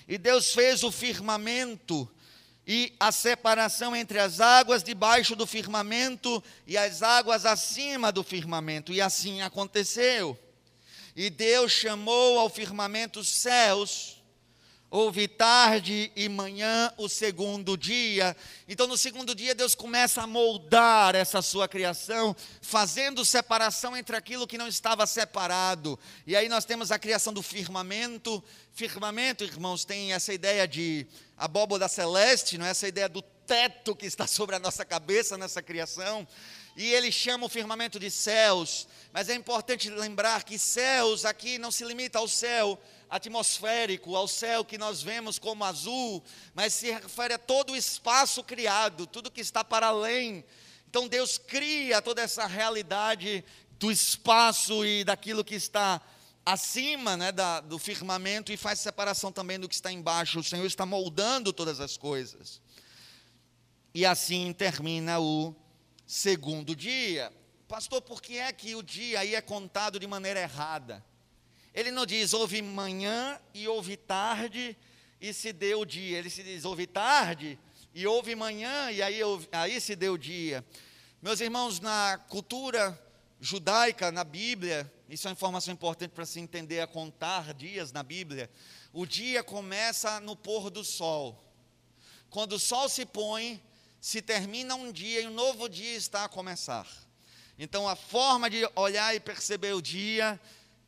E Deus fez o firmamento e a separação entre as águas debaixo do firmamento e as águas acima do firmamento. E assim aconteceu. E Deus chamou ao firmamento céus, houve tarde e manhã o segundo dia. Então, no segundo dia, Deus começa a moldar essa sua criação, fazendo separação entre aquilo que não estava separado. E aí nós temos a criação do firmamento. Firmamento, irmãos, tem essa ideia de abóboda celeste, não é? Essa ideia do teto que está sobre a nossa cabeça nessa criação. E ele chama o firmamento de céus, mas é importante lembrar que céus aqui não se limita ao céu atmosférico, ao céu que nós vemos como azul, mas se refere a todo o espaço criado, tudo que está para além. Então Deus cria toda essa realidade do espaço e daquilo que está acima né, da, do firmamento e faz separação também do que está embaixo. O Senhor está moldando todas as coisas. E assim termina o segundo dia. Pastor, por que é que o dia aí é contado de maneira errada? Ele não diz houve manhã e houve tarde e se deu o dia. Ele se diz houve tarde e houve manhã e aí, aí se deu o dia. Meus irmãos, na cultura judaica, na Bíblia, isso é uma informação importante para se entender a contar dias na Bíblia. O dia começa no pôr do sol. Quando o sol se põe, se termina um dia e um novo dia está a começar. Então a forma de olhar e perceber o dia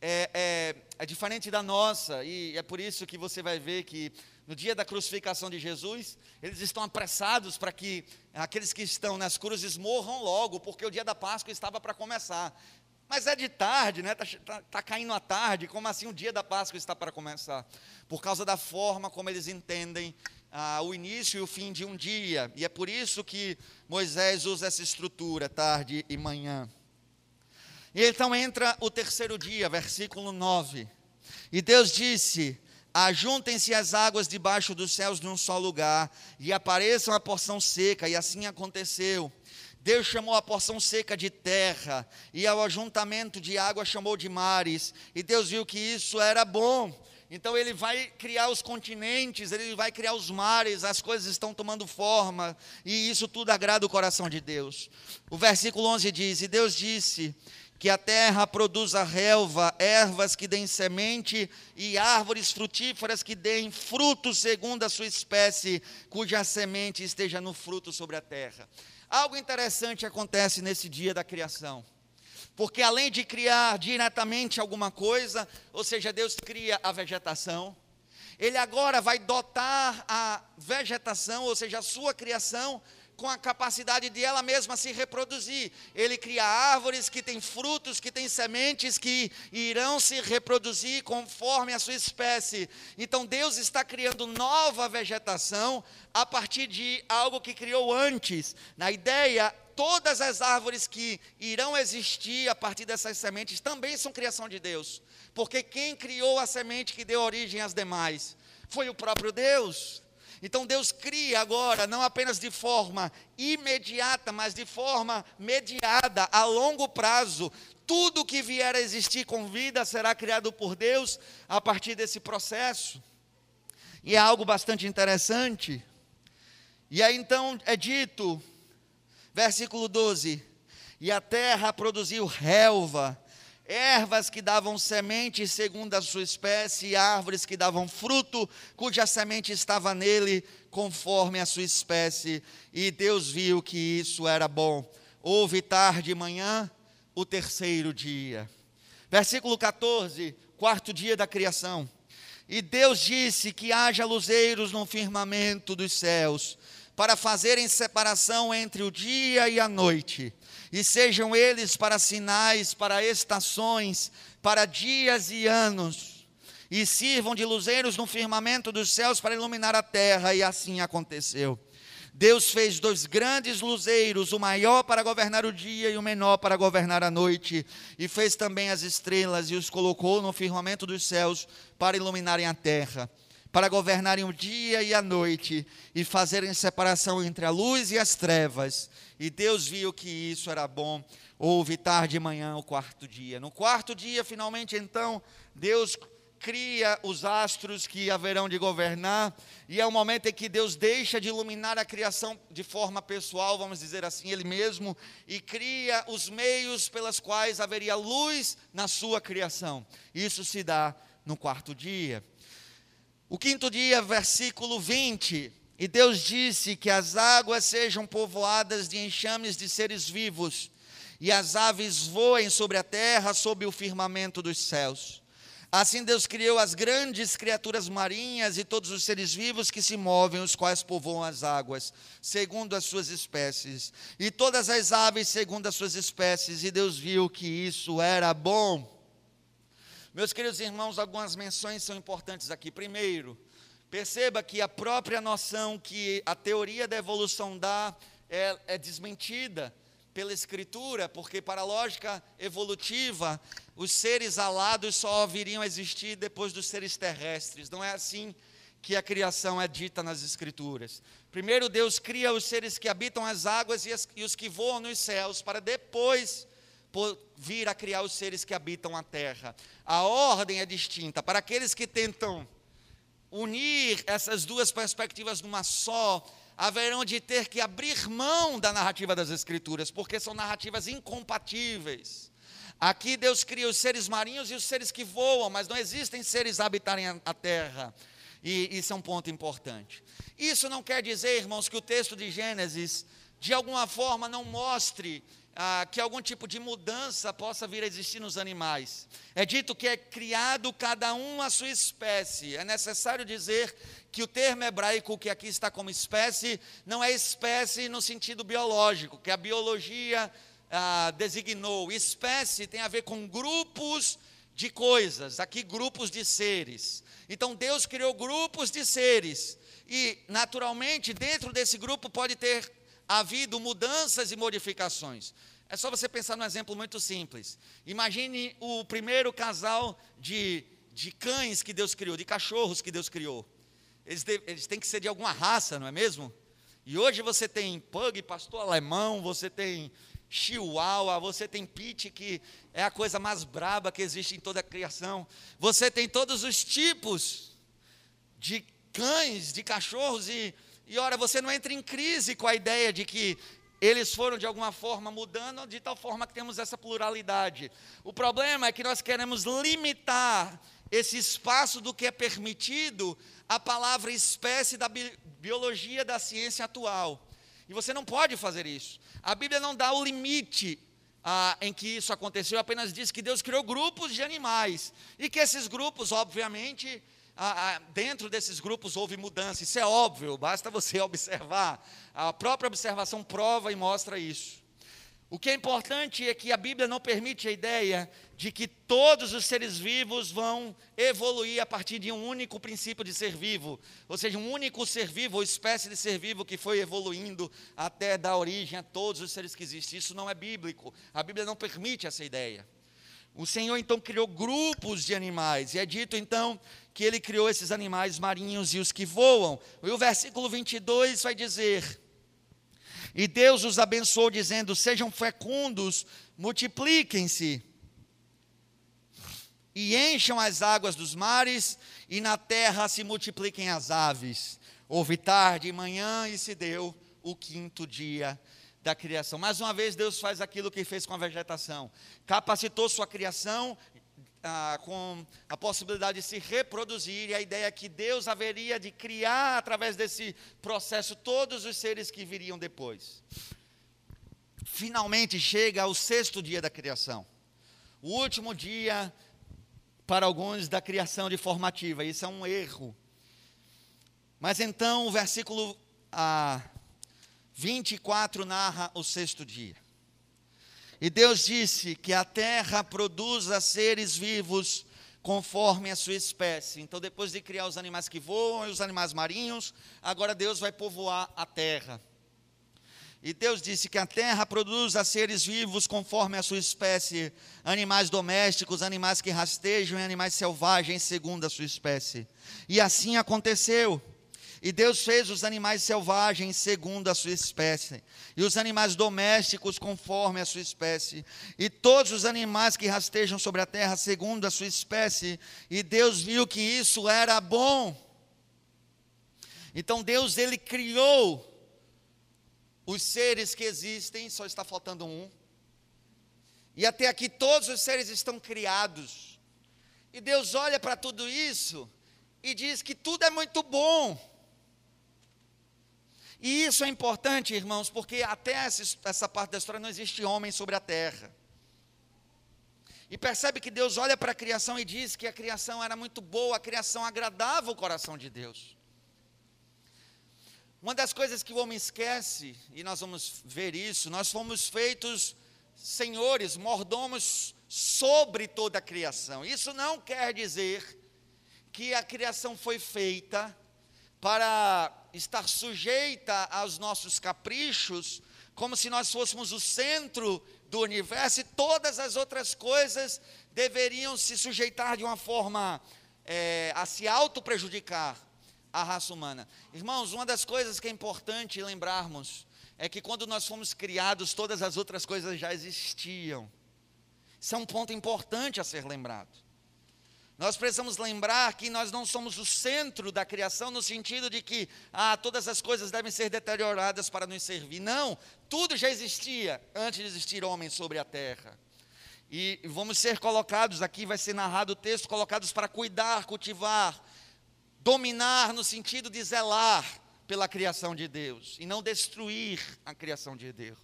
é, é, é, diferente da nossa, e é por isso que você vai ver que no dia da crucificação de Jesus, eles estão apressados para que aqueles que estão nas cruzes morram logo, porque o dia da Páscoa estava para começar. Mas é de tarde, né? Está tá, tá caindo a tarde, como assim o dia da Páscoa está para começar? Por causa da forma como eles entendem ah, o início e o fim de um dia, e é por isso que Moisés usa essa estrutura, tarde e manhã. E então entra o terceiro dia, versículo 9. E Deus disse: Ajuntem-se as águas debaixo dos céus num só lugar, e apareçam a porção seca, e assim aconteceu. Deus chamou a porção seca de terra, e ao ajuntamento de água chamou de mares, e Deus viu que isso era bom. Então ele vai criar os continentes, ele vai criar os mares, as coisas estão tomando forma, e isso tudo agrada o coração de Deus. O versículo 11 diz: E Deus disse: que a terra produza relva, ervas que deem semente e árvores frutíferas que deem fruto segundo a sua espécie, cuja semente esteja no fruto sobre a terra. Algo interessante acontece nesse dia da criação. Porque além de criar diretamente alguma coisa, ou seja, Deus cria a vegetação, Ele agora vai dotar a vegetação, ou seja, a sua criação, com a capacidade de ela mesma se reproduzir. Ele cria árvores que têm frutos, que têm sementes que irão se reproduzir conforme a sua espécie. Então Deus está criando nova vegetação a partir de algo que criou antes. Na ideia, todas as árvores que irão existir a partir dessas sementes também são criação de Deus. Porque quem criou a semente que deu origem às demais foi o próprio Deus. Então Deus cria agora, não apenas de forma imediata, mas de forma mediada, a longo prazo. Tudo que vier a existir com vida será criado por Deus a partir desse processo. E é algo bastante interessante. E aí então é dito, versículo 12: E a terra produziu relva, ervas que davam semente segundo a sua espécie, e árvores que davam fruto, cuja semente estava nele, conforme a sua espécie. E Deus viu que isso era bom. Houve tarde e manhã, o terceiro dia. Versículo 14, quarto dia da criação. E Deus disse que haja luzeiros no firmamento dos céus, para fazerem separação entre o dia e a noite e sejam eles para sinais, para estações, para dias e anos, e sirvam de luzeiros no firmamento dos céus para iluminar a terra, e assim aconteceu. Deus fez dois grandes luzeiros, o maior para governar o dia e o menor para governar a noite, e fez também as estrelas e os colocou no firmamento dos céus para iluminarem a terra para governarem o dia e a noite e fazerem separação entre a luz e as trevas. E Deus viu que isso era bom. Houve tarde e manhã o quarto dia. No quarto dia, finalmente, então, Deus cria os astros que haverão de governar, e é o momento em que Deus deixa de iluminar a criação de forma pessoal, vamos dizer assim, Ele mesmo, e cria os meios pelas quais haveria luz na sua criação. Isso se dá no quarto dia. O quinto dia, versículo 20. E Deus disse que as águas sejam povoadas de enxames de seres vivos, e as aves voem sobre a terra, sob o firmamento dos céus. Assim Deus criou as grandes criaturas marinhas e todos os seres vivos que se movem, os quais povoam as águas, segundo as suas espécies, e todas as aves segundo as suas espécies, e Deus viu que isso era bom. Meus queridos irmãos, algumas menções são importantes aqui. Primeiro, perceba que a própria noção que a teoria da evolução dá é, é desmentida pela Escritura, porque, para a lógica evolutiva, os seres alados só viriam a existir depois dos seres terrestres. Não é assim que a criação é dita nas Escrituras. Primeiro, Deus cria os seres que habitam as águas e, as, e os que voam nos céus, para depois vir a criar os seres que habitam a terra. A ordem é distinta. Para aqueles que tentam unir essas duas perspectivas numa só, haverão de ter que abrir mão da narrativa das Escrituras, porque são narrativas incompatíveis. Aqui Deus cria os seres marinhos e os seres que voam, mas não existem seres a habitarem a terra. E isso é um ponto importante. Isso não quer dizer, irmãos, que o texto de Gênesis, de alguma forma, não mostre ah, que algum tipo de mudança possa vir a existir nos animais. É dito que é criado cada um a sua espécie. É necessário dizer que o termo hebraico que aqui está como espécie não é espécie no sentido biológico, que a biologia ah, designou. Espécie tem a ver com grupos de coisas, aqui grupos de seres. Então Deus criou grupos de seres. E, naturalmente, dentro desse grupo pode ter havido mudanças e modificações. É só você pensar num exemplo muito simples. Imagine o primeiro casal de, de cães que Deus criou, de cachorros que Deus criou. Eles, de, eles têm que ser de alguma raça, não é mesmo? E hoje você tem pug, pastor alemão, você tem chihuahua, você tem pit, que é a coisa mais braba que existe em toda a criação. Você tem todos os tipos de cães, de cachorros, e e ora, você não entra em crise com a ideia de que eles foram de alguma forma mudando, de tal forma que temos essa pluralidade. O problema é que nós queremos limitar esse espaço do que é permitido à palavra espécie da bi biologia da ciência atual. E você não pode fazer isso. A Bíblia não dá o limite ah, em que isso aconteceu, apenas diz que Deus criou grupos de animais e que esses grupos, obviamente, ah, ah, dentro desses grupos houve mudança, isso é óbvio, basta você observar. A própria observação prova e mostra isso. O que é importante é que a Bíblia não permite a ideia de que todos os seres vivos vão evoluir a partir de um único princípio de ser vivo, ou seja, um único ser vivo ou espécie de ser vivo que foi evoluindo até dar origem a todos os seres que existem. Isso não é bíblico. A Bíblia não permite essa ideia. O Senhor então criou grupos de animais, e é dito então que ele criou esses animais marinhos e os que voam. E o versículo 22 vai dizer: E Deus os abençoou, dizendo: Sejam fecundos, multipliquem-se, e encham as águas dos mares, e na terra se multipliquem as aves. Houve tarde e manhã, e se deu o quinto dia da criação. Mais uma vez, Deus faz aquilo que fez com a vegetação: capacitou sua criação ah, com a possibilidade de se reproduzir, e a ideia é que Deus haveria de criar, através desse processo, todos os seres que viriam depois. Finalmente chega o sexto dia da criação, o último dia para alguns da criação de formativa, isso é um erro. Mas então o versículo ah, 24 narra o sexto dia. E Deus disse que a terra produza seres vivos conforme a sua espécie. Então, depois de criar os animais que voam e os animais marinhos, agora Deus vai povoar a terra. E Deus disse que a terra produza seres vivos conforme a sua espécie, animais domésticos, animais que rastejam e animais selvagens segundo a sua espécie. E assim aconteceu. E Deus fez os animais selvagens segundo a sua espécie, e os animais domésticos conforme a sua espécie, e todos os animais que rastejam sobre a terra segundo a sua espécie, e Deus viu que isso era bom. Então Deus ele criou os seres que existem, só está faltando um. E até aqui todos os seres estão criados. E Deus olha para tudo isso e diz que tudo é muito bom. E isso é importante, irmãos, porque até essa, essa parte da história não existe homem sobre a terra. E percebe que Deus olha para a criação e diz que a criação era muito boa, a criação agradava o coração de Deus. Uma das coisas que o homem esquece, e nós vamos ver isso, nós fomos feitos senhores, mordomos sobre toda a criação. Isso não quer dizer que a criação foi feita para estar sujeita aos nossos caprichos, como se nós fôssemos o centro do universo e todas as outras coisas deveriam se sujeitar de uma forma é, a se auto-prejudicar a raça humana. Irmãos, uma das coisas que é importante lembrarmos é que quando nós fomos criados, todas as outras coisas já existiam. Isso é um ponto importante a ser lembrado. Nós precisamos lembrar que nós não somos o centro da criação no sentido de que ah, todas as coisas devem ser deterioradas para nos servir. Não, tudo já existia antes de existir homem sobre a terra. E vamos ser colocados aqui, vai ser narrado o texto, colocados para cuidar, cultivar, dominar no sentido de zelar pela criação de Deus e não destruir a criação de Deus.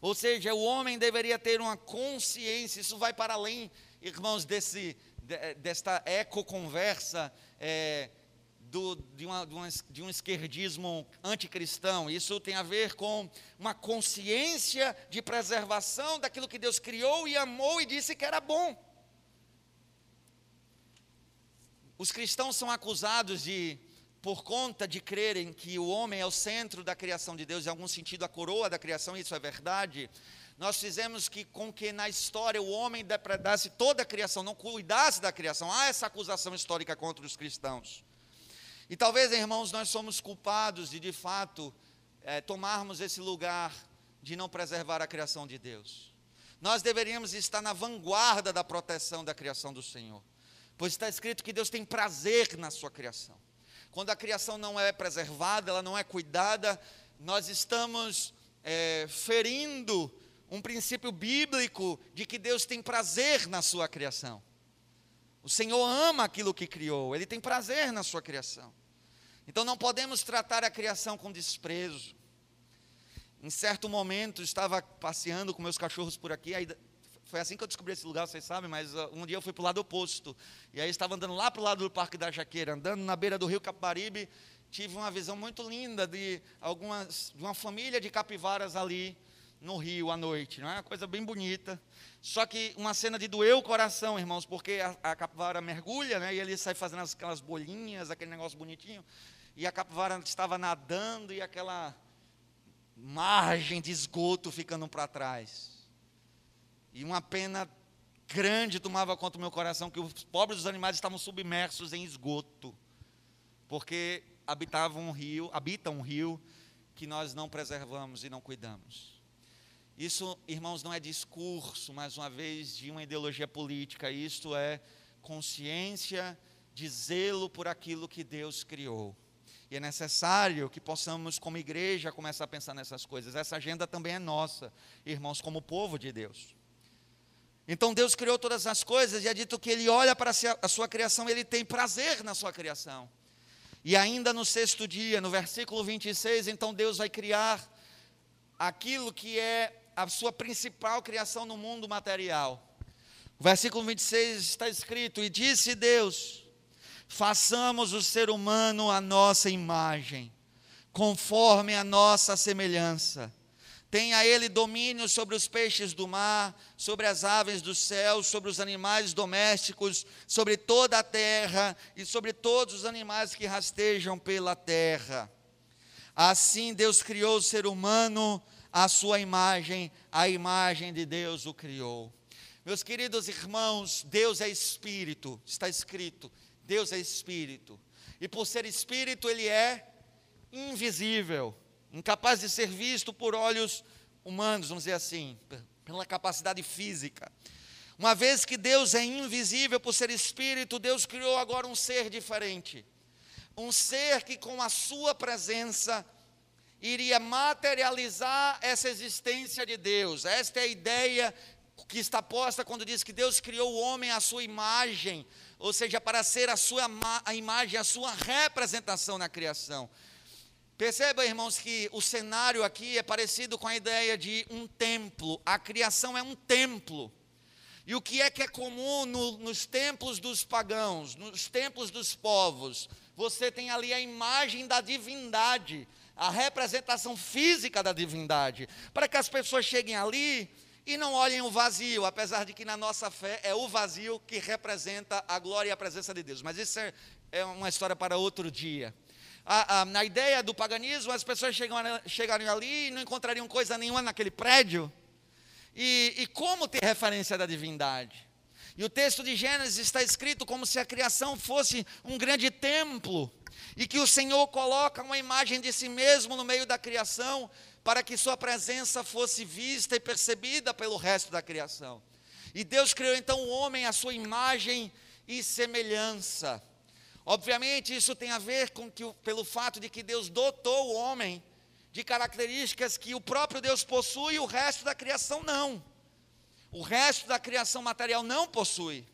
Ou seja, o homem deveria ter uma consciência, isso vai para além, irmãos, desse desta ecoconversa é, do, de, uma, de, uma, de um esquerdismo anticristão. Isso tem a ver com uma consciência de preservação daquilo que Deus criou e amou e disse que era bom. Os cristãos são acusados de, por conta de crerem que o homem é o centro da criação de Deus, em algum sentido a coroa da criação, isso é verdade, nós fizemos que com que na história o homem depredasse toda a criação, não cuidasse da criação. Há essa acusação histórica contra os cristãos. E talvez, irmãos, nós somos culpados de, de fato, é, tomarmos esse lugar de não preservar a criação de Deus. Nós deveríamos estar na vanguarda da proteção da criação do Senhor, pois está escrito que Deus tem prazer na sua criação. Quando a criação não é preservada, ela não é cuidada, nós estamos é, ferindo um princípio bíblico de que Deus tem prazer na sua criação. O Senhor ama aquilo que criou, Ele tem prazer na sua criação. Então não podemos tratar a criação com desprezo. Em certo momento, estava passeando com meus cachorros por aqui, aí, foi assim que eu descobri esse lugar, vocês sabem, mas uh, um dia eu fui para o lado oposto. E aí estava andando lá para o lado do Parque da Jaqueira, andando na beira do rio Capibaribe, tive uma visão muito linda de algumas de uma família de capivaras ali no rio à noite, não é uma coisa bem bonita. Só que uma cena de doer o coração, irmãos, porque a, a capivara mergulha, né, e ele sai fazendo aquelas bolinhas, aquele negócio bonitinho, e a capivara estava nadando e aquela margem de esgoto ficando para trás. E uma pena grande tomava conta do meu coração que os pobres dos animais estavam submersos em esgoto, porque habitavam um rio, habitam um rio que nós não preservamos e não cuidamos. Isso, irmãos, não é discurso, mais uma vez, de uma ideologia política, isto é consciência de zelo por aquilo que Deus criou. E é necessário que possamos, como igreja, começar a pensar nessas coisas. Essa agenda também é nossa, irmãos, como povo de Deus. Então Deus criou todas as coisas e é dito que Ele olha para a sua criação, Ele tem prazer na sua criação. E ainda no sexto dia, no versículo 26, então Deus vai criar aquilo que é a sua principal criação no mundo material. O versículo 26 está escrito: E disse Deus: Façamos o ser humano a nossa imagem, conforme a nossa semelhança. Tenha ele domínio sobre os peixes do mar, sobre as aves do céu, sobre os animais domésticos, sobre toda a terra e sobre todos os animais que rastejam pela terra. Assim Deus criou o ser humano a sua imagem, a imagem de Deus o criou. Meus queridos irmãos, Deus é espírito, está escrito, Deus é espírito. E por ser espírito, ele é invisível, incapaz de ser visto por olhos humanos, vamos dizer assim, pela capacidade física. Uma vez que Deus é invisível por ser espírito, Deus criou agora um ser diferente. Um ser que com a sua presença iria materializar essa existência de Deus. Esta é a ideia que está posta quando diz que Deus criou o homem à sua imagem, ou seja, para ser a sua a imagem, a sua representação na criação. Perceba, irmãos, que o cenário aqui é parecido com a ideia de um templo. A criação é um templo. E o que é que é comum no, nos templos dos pagãos, nos templos dos povos? Você tem ali a imagem da divindade a representação física da divindade, para que as pessoas cheguem ali e não olhem o vazio, apesar de que na nossa fé é o vazio que representa a glória e a presença de Deus. Mas isso é, é uma história para outro dia. A, a, na ideia do paganismo, as pessoas chegariam ali e não encontrariam coisa nenhuma naquele prédio. E, e como ter referência da divindade? E o texto de Gênesis está escrito como se a criação fosse um grande templo e que o Senhor coloca uma imagem de si mesmo no meio da criação, para que sua presença fosse vista e percebida pelo resto da criação. E Deus criou então o homem à sua imagem e semelhança. Obviamente, isso tem a ver com que, pelo fato de que Deus dotou o homem de características que o próprio Deus possui e o resto da criação não. O resto da criação material não possui.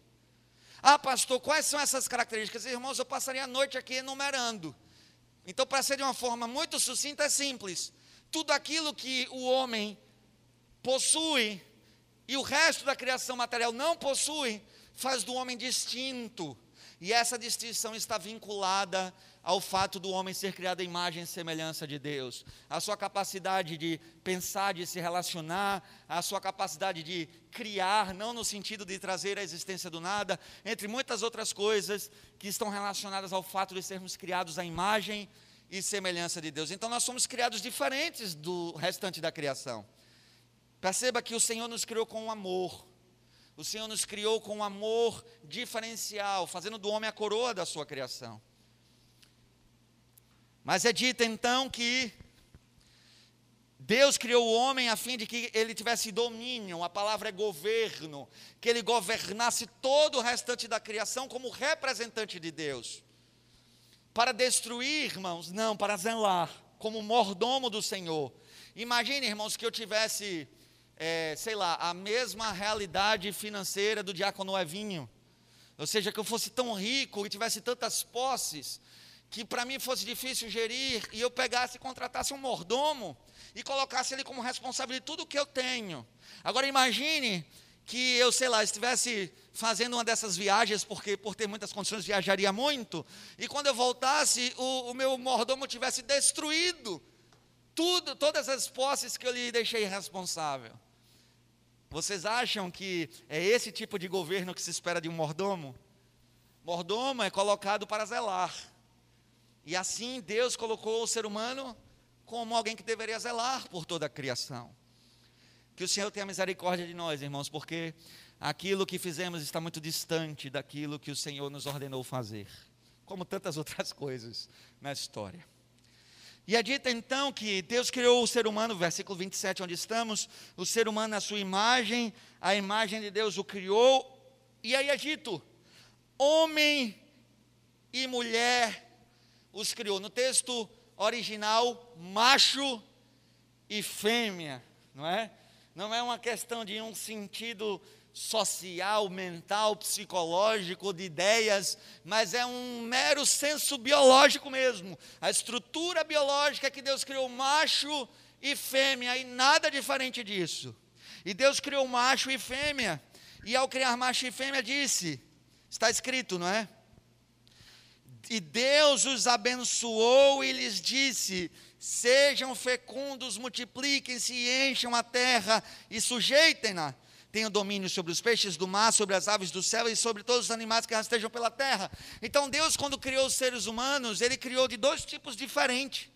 Ah, pastor, quais são essas características? Irmãos, eu passaria a noite aqui enumerando. Então, para ser de uma forma muito sucinta, é simples. Tudo aquilo que o homem possui e o resto da criação material não possui, faz do homem distinto. E essa distinção está vinculada ao fato do homem ser criado à imagem e semelhança de Deus, a sua capacidade de pensar, de se relacionar, a sua capacidade de criar, não no sentido de trazer a existência do nada, entre muitas outras coisas que estão relacionadas ao fato de sermos criados à imagem e semelhança de Deus. Então nós somos criados diferentes do restante da criação. Perceba que o Senhor nos criou com amor. O Senhor nos criou com um amor diferencial, fazendo do homem a coroa da sua criação. Mas é dito então que Deus criou o homem a fim de que ele tivesse domínio, a palavra é governo, que ele governasse todo o restante da criação como representante de Deus. Para destruir, irmãos, não, para zelar, como mordomo do Senhor. Imagine, irmãos, que eu tivesse, é, sei lá, a mesma realidade financeira do diácono Evinho. Ou seja, que eu fosse tão rico e tivesse tantas posses, que para mim fosse difícil gerir e eu pegasse e contratasse um mordomo e colocasse ele como responsável de tudo que eu tenho. Agora imagine que eu, sei lá, estivesse fazendo uma dessas viagens, porque por ter muitas condições viajaria muito, e quando eu voltasse, o, o meu mordomo tivesse destruído tudo, todas as posses que eu lhe deixei responsável. Vocês acham que é esse tipo de governo que se espera de um mordomo? Mordomo é colocado para zelar. E assim Deus colocou o ser humano como alguém que deveria zelar por toda a criação. Que o Senhor tenha misericórdia de nós, irmãos, porque aquilo que fizemos está muito distante daquilo que o Senhor nos ordenou fazer, como tantas outras coisas na história. E é dito então que Deus criou o ser humano, versículo 27, onde estamos, o ser humano na sua imagem, a imagem de Deus o criou, e aí é dito: homem e mulher os criou. No texto original, macho e fêmea, não é? Não é uma questão de um sentido social, mental, psicológico, de ideias, mas é um mero senso biológico mesmo. A estrutura biológica que Deus criou macho e fêmea e nada diferente disso. E Deus criou macho e fêmea, e ao criar macho e fêmea disse: está escrito, não é? E Deus os abençoou e lhes disse: Sejam fecundos, multipliquem-se e encham a terra e sujeitem-na. Tenham domínio sobre os peixes do mar, sobre as aves do céu e sobre todos os animais que rastejam pela terra. Então, Deus, quando criou os seres humanos, Ele criou de dois tipos diferentes.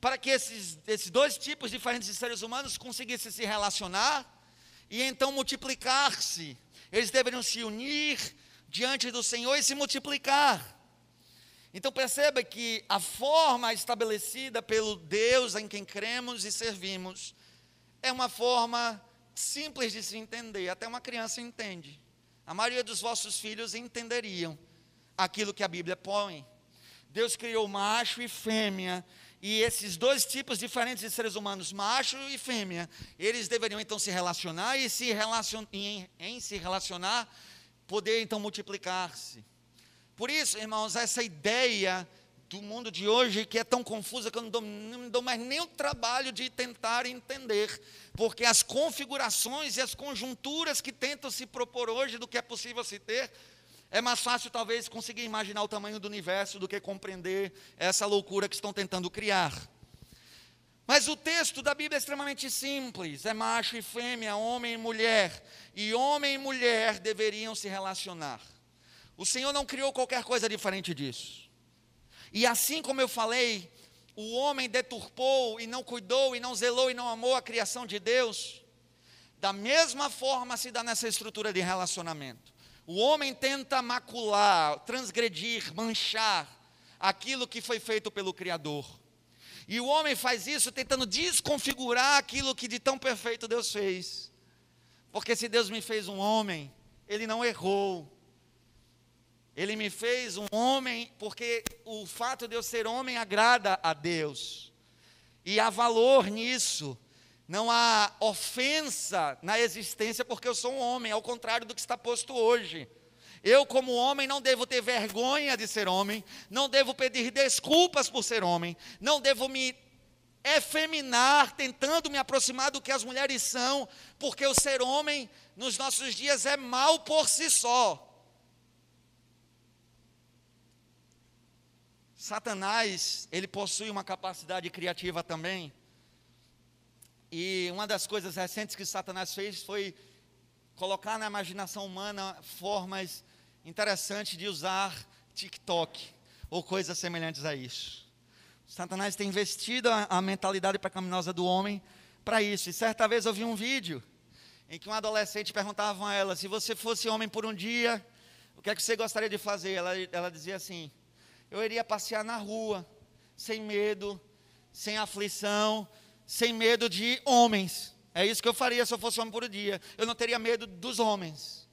Para que esses, esses dois tipos diferentes de seres humanos conseguissem se relacionar e então multiplicar-se. Eles deveriam se unir diante do Senhor e se multiplicar. Então perceba que a forma estabelecida pelo Deus em quem cremos e servimos é uma forma simples de se entender, até uma criança entende. A maioria dos vossos filhos entenderiam aquilo que a Bíblia põe. Deus criou macho e fêmea, e esses dois tipos diferentes de seres humanos, macho e fêmea, eles deveriam então se relacionar e se relacion, em, em se relacionar, poder então multiplicar-se. Por isso, irmãos, essa ideia do mundo de hoje que é tão confusa que eu não dou, não dou mais nem o trabalho de tentar entender, porque as configurações e as conjunturas que tentam se propor hoje do que é possível se ter, é mais fácil talvez conseguir imaginar o tamanho do universo do que compreender essa loucura que estão tentando criar. Mas o texto da Bíblia é extremamente simples: é macho e fêmea, homem e mulher, e homem e mulher deveriam se relacionar. O Senhor não criou qualquer coisa diferente disso. E assim como eu falei, o homem deturpou e não cuidou e não zelou e não amou a criação de Deus, da mesma forma se dá nessa estrutura de relacionamento. O homem tenta macular, transgredir, manchar aquilo que foi feito pelo Criador. E o homem faz isso tentando desconfigurar aquilo que de tão perfeito Deus fez. Porque se Deus me fez um homem, ele não errou, ele me fez um homem, porque o fato de eu ser homem agrada a Deus. E há valor nisso. Não há ofensa na existência porque eu sou um homem, ao contrário do que está posto hoje. Eu, como homem, não devo ter vergonha de ser homem, não devo pedir desculpas por ser homem, não devo me efeminar tentando me aproximar do que as mulheres são, porque o ser homem nos nossos dias é mal por si só. Satanás, ele possui uma capacidade criativa também. E uma das coisas recentes que Satanás fez foi colocar na imaginação humana formas interessantes de usar TikTok ou coisas semelhantes a isso. Satanás tem investido a, mentalidade pecaminosa do homem para isso. E certa vez eu vi um vídeo em que um adolescente perguntava a ela: se você fosse homem por um dia, o que é que você gostaria de fazer? Ela, ela dizia assim: eu iria passear na rua, sem medo, sem aflição, sem medo de homens. É isso que eu faria se eu fosse homem por dia. Eu não teria medo dos homens.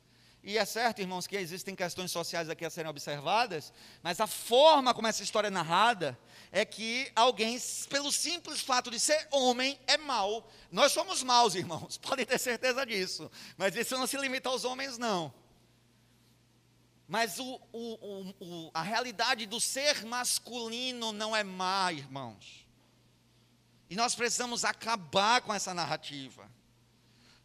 E é certo, irmãos, que existem questões sociais aqui a serem observadas, mas a forma como essa história é narrada é que alguém, pelo simples fato de ser homem, é mau. Nós somos maus, irmãos, podem ter certeza disso. Mas isso não se limita aos homens, não. Mas o, o, o, a realidade do ser masculino não é má, irmãos. E nós precisamos acabar com essa narrativa.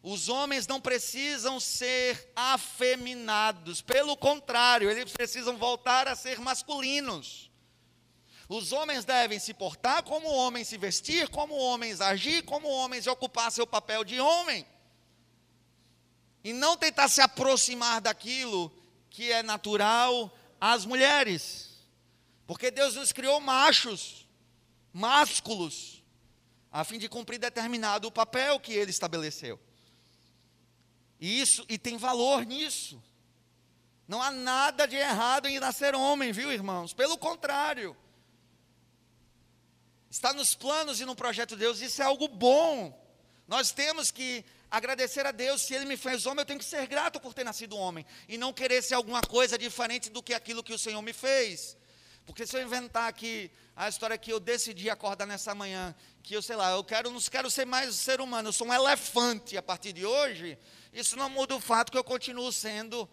Os homens não precisam ser afeminados, pelo contrário, eles precisam voltar a ser masculinos. Os homens devem se portar como homens, se vestir como homens, agir como homens e ocupar seu papel de homem. E não tentar se aproximar daquilo que é natural às mulheres. Porque Deus nos criou machos, másculos, a fim de cumprir determinado papel que ele estabeleceu. E isso e tem valor nisso. Não há nada de errado em nascer homem, viu, irmãos? Pelo contrário. Está nos planos e no projeto de Deus, isso é algo bom. Nós temos que agradecer a Deus, se Ele me fez homem, eu tenho que ser grato por ter nascido homem, e não querer ser alguma coisa diferente do que aquilo que o Senhor me fez. Porque se eu inventar aqui a história que eu decidi acordar nessa manhã, que eu sei lá, eu quero, não quero ser mais ser humano, eu sou um elefante a partir de hoje, isso não muda o fato que eu continuo sendo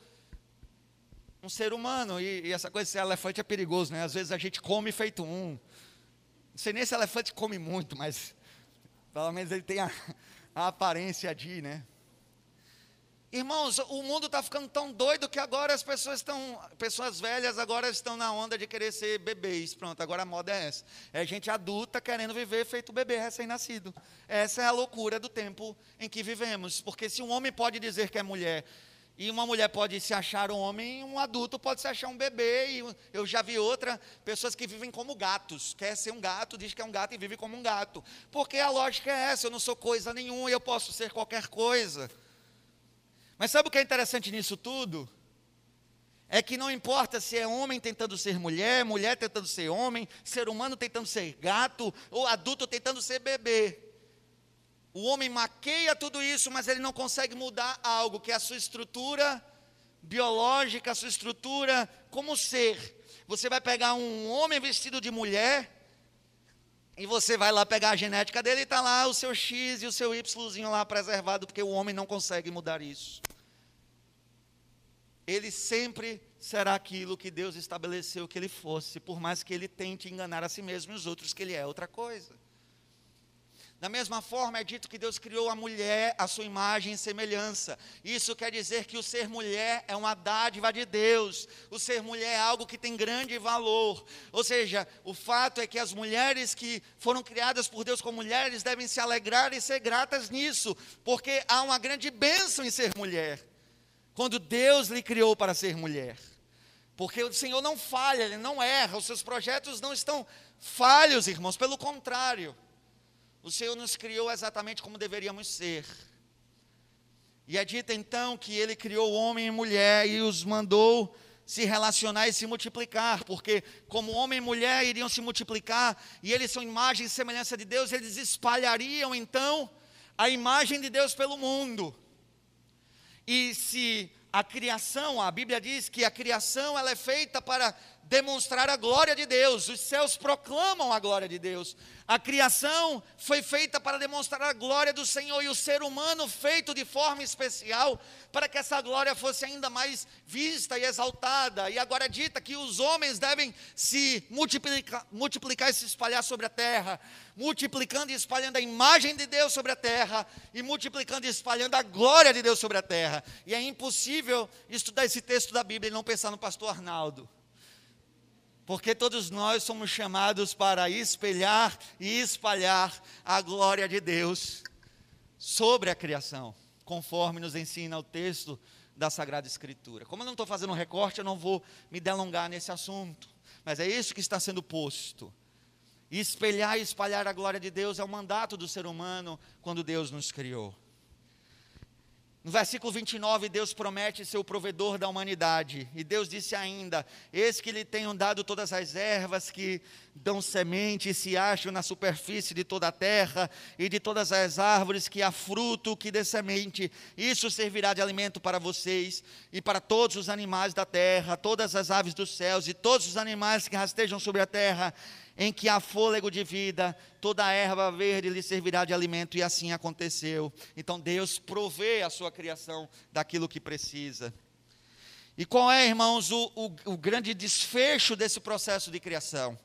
um ser humano. E, e essa coisa de ser elefante é perigoso, né? Às vezes a gente come feito um. Não sei nem se elefante come muito, mas pelo menos ele tem a, a aparência de, né? Irmãos, o mundo está ficando tão doido que agora as pessoas estão, pessoas velhas agora estão na onda de querer ser bebês. Pronto, agora a moda é essa. É gente adulta querendo viver feito bebê recém-nascido. Essa é a loucura do tempo em que vivemos. Porque se um homem pode dizer que é mulher e uma mulher pode se achar um homem, um adulto pode se achar um bebê. E eu já vi outra, pessoas que vivem como gatos. Quer ser um gato, diz que é um gato e vive como um gato. Porque a lógica é essa: eu não sou coisa nenhuma e eu posso ser qualquer coisa. Mas sabe o que é interessante nisso tudo? É que não importa se é homem tentando ser mulher, mulher tentando ser homem, ser humano tentando ser gato, ou adulto tentando ser bebê. O homem maqueia tudo isso, mas ele não consegue mudar algo que é a sua estrutura biológica, a sua estrutura como ser. Você vai pegar um homem vestido de mulher e você vai lá pegar a genética dele e está lá o seu X e o seu Yzinho lá preservado, porque o homem não consegue mudar isso. Ele sempre será aquilo que Deus estabeleceu que ele fosse, por mais que ele tente enganar a si mesmo e os outros que ele é outra coisa. Da mesma forma, é dito que Deus criou a mulher à sua imagem e semelhança. Isso quer dizer que o ser mulher é uma dádiva de Deus. O ser mulher é algo que tem grande valor. Ou seja, o fato é que as mulheres que foram criadas por Deus como mulheres devem se alegrar e ser gratas nisso, porque há uma grande bênção em ser mulher. Quando Deus lhe criou para ser mulher. Porque o Senhor não falha, Ele não erra, os seus projetos não estão falhos, irmãos, pelo contrário. O Senhor nos criou exatamente como deveríamos ser. E é dito então que ele criou homem e mulher e os mandou se relacionar e se multiplicar, porque como homem e mulher iriam se multiplicar, e eles são imagem e semelhança de Deus, eles espalhariam então a imagem de Deus pelo mundo. E se a criação, a Bíblia diz que a criação ela é feita para demonstrar a glória de Deus. Os céus proclamam a glória de Deus. A criação foi feita para demonstrar a glória do Senhor e o ser humano feito de forma especial para que essa glória fosse ainda mais vista e exaltada. E agora é dita que os homens devem se multiplicar, multiplicar e se espalhar sobre a terra, multiplicando e espalhando a imagem de Deus sobre a terra e multiplicando e espalhando a glória de Deus sobre a terra. E é impossível estudar esse texto da Bíblia e não pensar no pastor Arnaldo. Porque todos nós somos chamados para espelhar e espalhar a glória de Deus sobre a criação, conforme nos ensina o texto da Sagrada Escritura. Como eu não estou fazendo um recorte, eu não vou me delongar nesse assunto, mas é isso que está sendo posto. Espelhar e espalhar a glória de Deus é o mandato do ser humano quando Deus nos criou. No versículo 29, Deus promete ser o provedor da humanidade. E Deus disse ainda: Eis que lhe tenho dado todas as ervas que dão semente e se acham na superfície de toda a terra, e de todas as árvores que há fruto que dê semente. Isso servirá de alimento para vocês e para todos os animais da terra, todas as aves dos céus e todos os animais que rastejam sobre a terra em que há fôlego de vida, toda a erva verde lhe servirá de alimento, e assim aconteceu. Então Deus provê a sua criação daquilo que precisa. E qual é, irmãos, o, o, o grande desfecho desse processo de criação?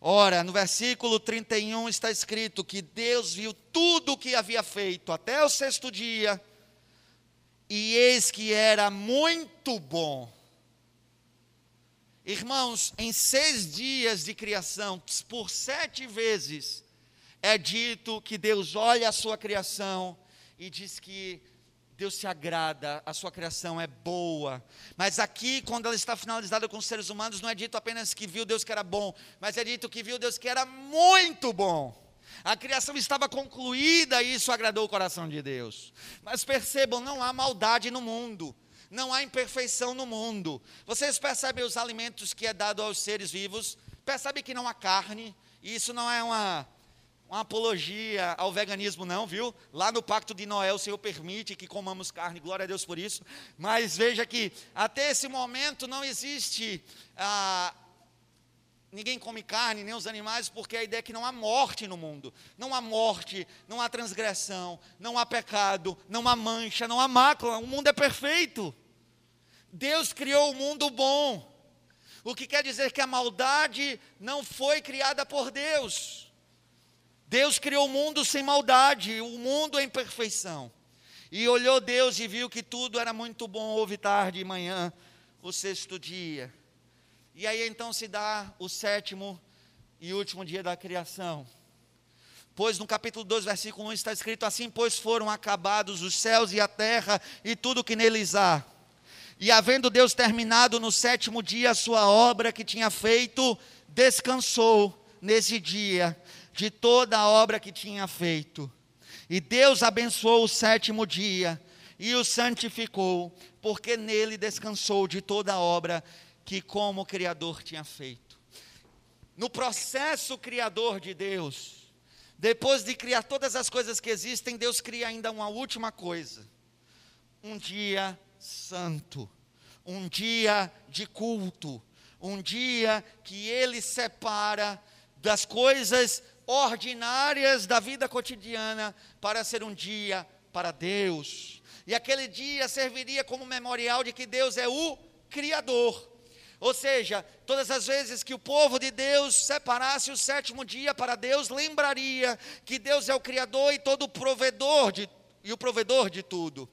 Ora, no versículo 31 está escrito que Deus viu tudo o que havia feito até o sexto dia, e eis que era muito bom. Irmãos, em seis dias de criação, por sete vezes, é dito que Deus olha a sua criação e diz que Deus se agrada, a sua criação é boa. Mas aqui, quando ela está finalizada com os seres humanos, não é dito apenas que viu Deus que era bom, mas é dito que viu Deus que era muito bom. A criação estava concluída e isso agradou o coração de Deus. Mas percebam, não há maldade no mundo. Não há imperfeição no mundo. Vocês percebem os alimentos que é dado aos seres vivos? Percebe que não há carne? E isso não é uma, uma apologia ao veganismo, não, viu? Lá no Pacto de Noé, o Senhor permite que comamos carne, glória a Deus por isso. Mas veja que até esse momento não existe. Ah, ninguém come carne, nem os animais, porque a ideia é que não há morte no mundo. Não há morte, não há transgressão, não há pecado, não há mancha, não há mácula. O mundo é perfeito. Deus criou o mundo bom. O que quer dizer que a maldade não foi criada por Deus. Deus criou o mundo sem maldade, o mundo em perfeição. E olhou Deus e viu que tudo era muito bom, houve tarde e manhã, o sexto dia. E aí então se dá o sétimo e último dia da criação. Pois no capítulo 2, versículo 1 está escrito assim: Pois foram acabados os céus e a terra e tudo que neles há. E havendo Deus terminado no sétimo dia a sua obra que tinha feito, descansou nesse dia de toda a obra que tinha feito. E Deus abençoou o sétimo dia e o santificou, porque nele descansou de toda a obra que, como Criador, tinha feito. No processo criador de Deus, depois de criar todas as coisas que existem, Deus cria ainda uma última coisa: um dia santo, um dia de culto, um dia que Ele separa das coisas ordinárias da vida cotidiana para ser um dia para Deus. E aquele dia serviria como memorial de que Deus é o Criador. Ou seja, todas as vezes que o povo de Deus separasse o sétimo dia para Deus, lembraria que Deus é o Criador e todo o provedor de, e o provedor de tudo.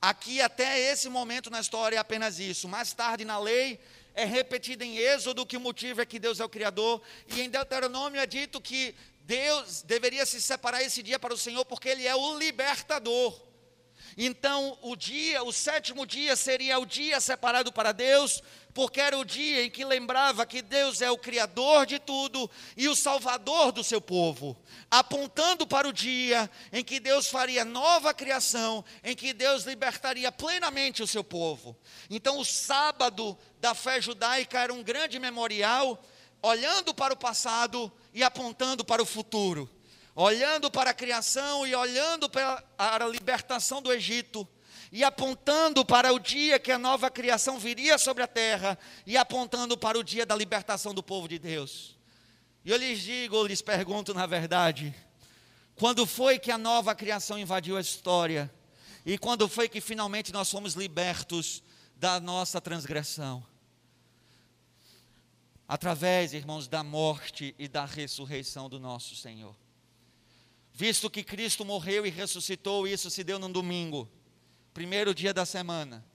Aqui até esse momento na história é apenas isso. Mais tarde na lei é repetido em Êxodo que o motivo é que Deus é o Criador, e em Deuteronômio é dito que Deus deveria se separar esse dia para o Senhor, porque Ele é o libertador. Então, o dia, o sétimo dia seria o dia separado para Deus, porque era o dia em que lembrava que Deus é o Criador de tudo e o Salvador do seu povo, apontando para o dia em que Deus faria nova criação, em que Deus libertaria plenamente o seu povo. Então, o sábado da fé judaica era um grande memorial, olhando para o passado e apontando para o futuro olhando para a criação e olhando para a libertação do Egito, e apontando para o dia que a nova criação viria sobre a terra, e apontando para o dia da libertação do povo de Deus. E eu lhes digo, eu lhes pergunto na verdade, quando foi que a nova criação invadiu a história? E quando foi que finalmente nós fomos libertos da nossa transgressão? Através, irmãos, da morte e da ressurreição do nosso Senhor. Visto que Cristo morreu e ressuscitou, isso se deu num domingo, primeiro dia da semana.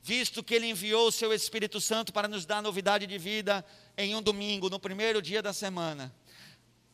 Visto que Ele enviou o Seu Espírito Santo para nos dar novidade de vida em um domingo, no primeiro dia da semana.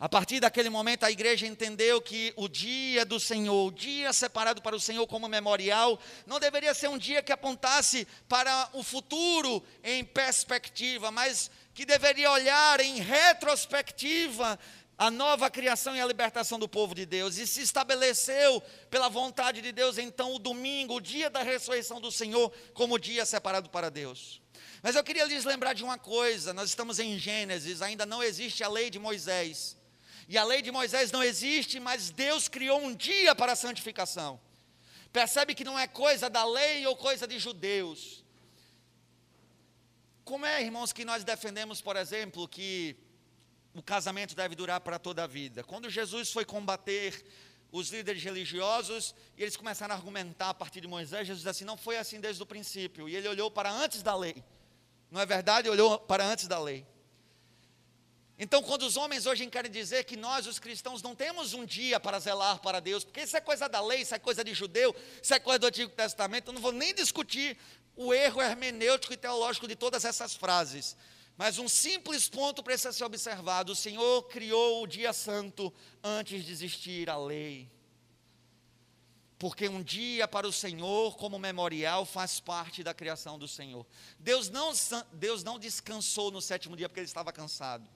A partir daquele momento, a igreja entendeu que o dia do Senhor, o dia separado para o Senhor como memorial, não deveria ser um dia que apontasse para o futuro em perspectiva, mas que deveria olhar em retrospectiva a nova criação e a libertação do povo de Deus, e se estabeleceu pela vontade de Deus, então, o domingo, o dia da ressurreição do Senhor, como dia separado para Deus. Mas eu queria lhes lembrar de uma coisa: nós estamos em Gênesis, ainda não existe a lei de Moisés, e a lei de Moisés não existe, mas Deus criou um dia para a santificação. Percebe que não é coisa da lei ou coisa de judeus. Como é, irmãos, que nós defendemos, por exemplo, que o casamento deve durar para toda a vida. Quando Jesus foi combater os líderes religiosos e eles começaram a argumentar a partir de Moisés, Jesus disse assim: não foi assim desde o princípio. E ele olhou para antes da lei. Não é verdade? Olhou para antes da lei. Então, quando os homens hoje querem dizer que nós, os cristãos, não temos um dia para zelar para Deus, porque isso é coisa da lei, isso é coisa de judeu, isso é coisa do Antigo Testamento, eu não vou nem discutir o erro hermenêutico e teológico de todas essas frases. Mas um simples ponto precisa ser observado: o Senhor criou o dia santo antes de existir a lei. Porque um dia para o Senhor, como memorial, faz parte da criação do Senhor. Deus não, Deus não descansou no sétimo dia porque ele estava cansado.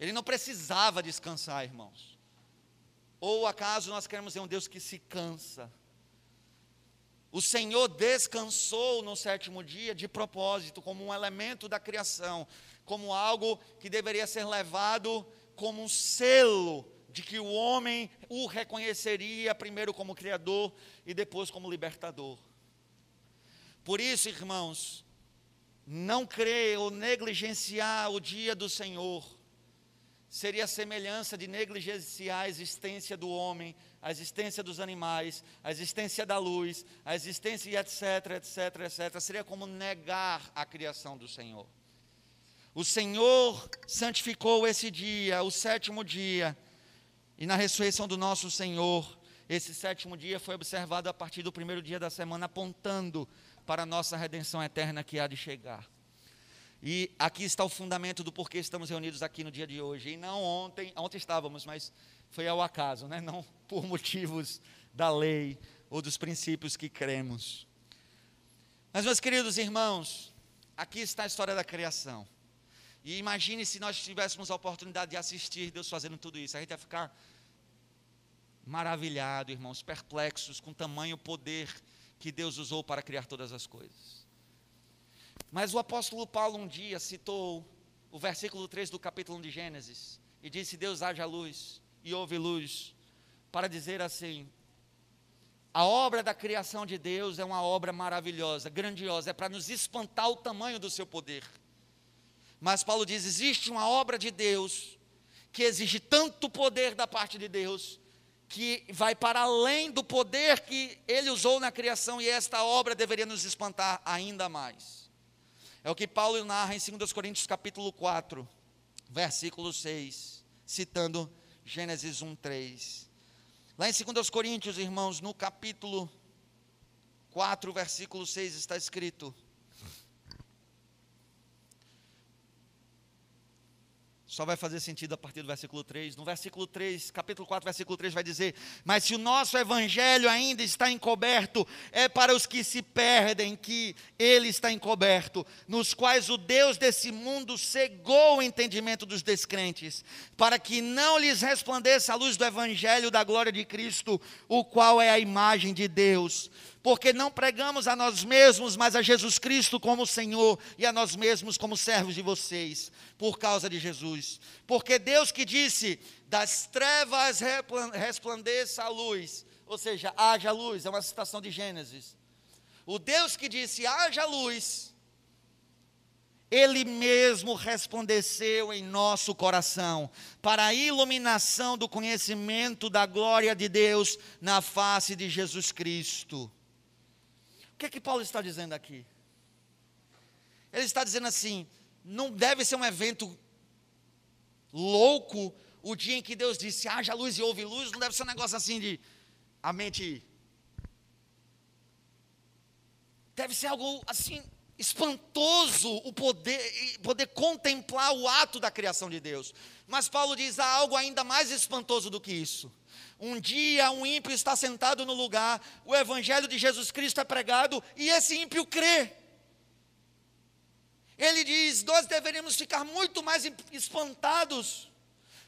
Ele não precisava descansar, irmãos. Ou acaso nós queremos ver um Deus que se cansa? O Senhor descansou no sétimo dia de propósito, como um elemento da criação, como algo que deveria ser levado como um selo de que o homem o reconheceria primeiro como Criador e depois como libertador. Por isso, irmãos, não crer ou negligenciar o dia do Senhor seria a semelhança de negligenciar a existência do homem, a existência dos animais, a existência da luz, a existência etc, etc, etc. Seria como negar a criação do Senhor. O Senhor santificou esse dia, o sétimo dia, e na ressurreição do nosso Senhor, esse sétimo dia foi observado a partir do primeiro dia da semana, apontando para a nossa redenção eterna que há de chegar. E aqui está o fundamento do porquê estamos reunidos aqui no dia de hoje. E não ontem, ontem estávamos, mas foi ao acaso, né? não por motivos da lei ou dos princípios que cremos. Mas, meus queridos irmãos, aqui está a história da criação. E imagine se nós tivéssemos a oportunidade de assistir Deus fazendo tudo isso. A gente ia ficar maravilhado, irmãos, perplexos com o tamanho poder que Deus usou para criar todas as coisas. Mas o apóstolo Paulo um dia citou o versículo 3 do capítulo 1 de Gênesis e disse: Deus haja luz e houve luz, para dizer assim: a obra da criação de Deus é uma obra maravilhosa, grandiosa, é para nos espantar o tamanho do seu poder. Mas Paulo diz: existe uma obra de Deus que exige tanto poder da parte de Deus, que vai para além do poder que ele usou na criação, e esta obra deveria nos espantar ainda mais. É o que Paulo narra em 2 Coríntios capítulo 4, versículo 6, citando Gênesis 1, 3. Lá em 2 Coríntios, irmãos, no capítulo 4, versículo 6, está escrito: Só vai fazer sentido a partir do versículo 3. No versículo 3, capítulo 4, versículo 3 vai dizer: Mas se o nosso evangelho ainda está encoberto, é para os que se perdem que ele está encoberto, nos quais o Deus desse mundo cegou o entendimento dos descrentes, para que não lhes resplandeça a luz do evangelho da glória de Cristo, o qual é a imagem de Deus porque não pregamos a nós mesmos, mas a Jesus Cristo como Senhor e a nós mesmos como servos de vocês, por causa de Jesus. Porque Deus que disse: das trevas resplandeça a luz, ou seja, haja luz, é uma citação de Gênesis. O Deus que disse: haja luz, ele mesmo resplandeceu em nosso coração, para a iluminação do conhecimento da glória de Deus na face de Jesus Cristo que, que Paulo está dizendo aqui? Ele está dizendo assim: não deve ser um evento louco o dia em que Deus disse haja luz e houve luz, não deve ser um negócio assim de a mente. Deve ser algo assim espantoso o poder, poder contemplar o ato da criação de Deus. Mas Paulo diz: há algo ainda mais espantoso do que isso. Um dia um ímpio está sentado no lugar, o evangelho de Jesus Cristo é pregado e esse ímpio crê. Ele diz: Nós deveríamos ficar muito mais espantados,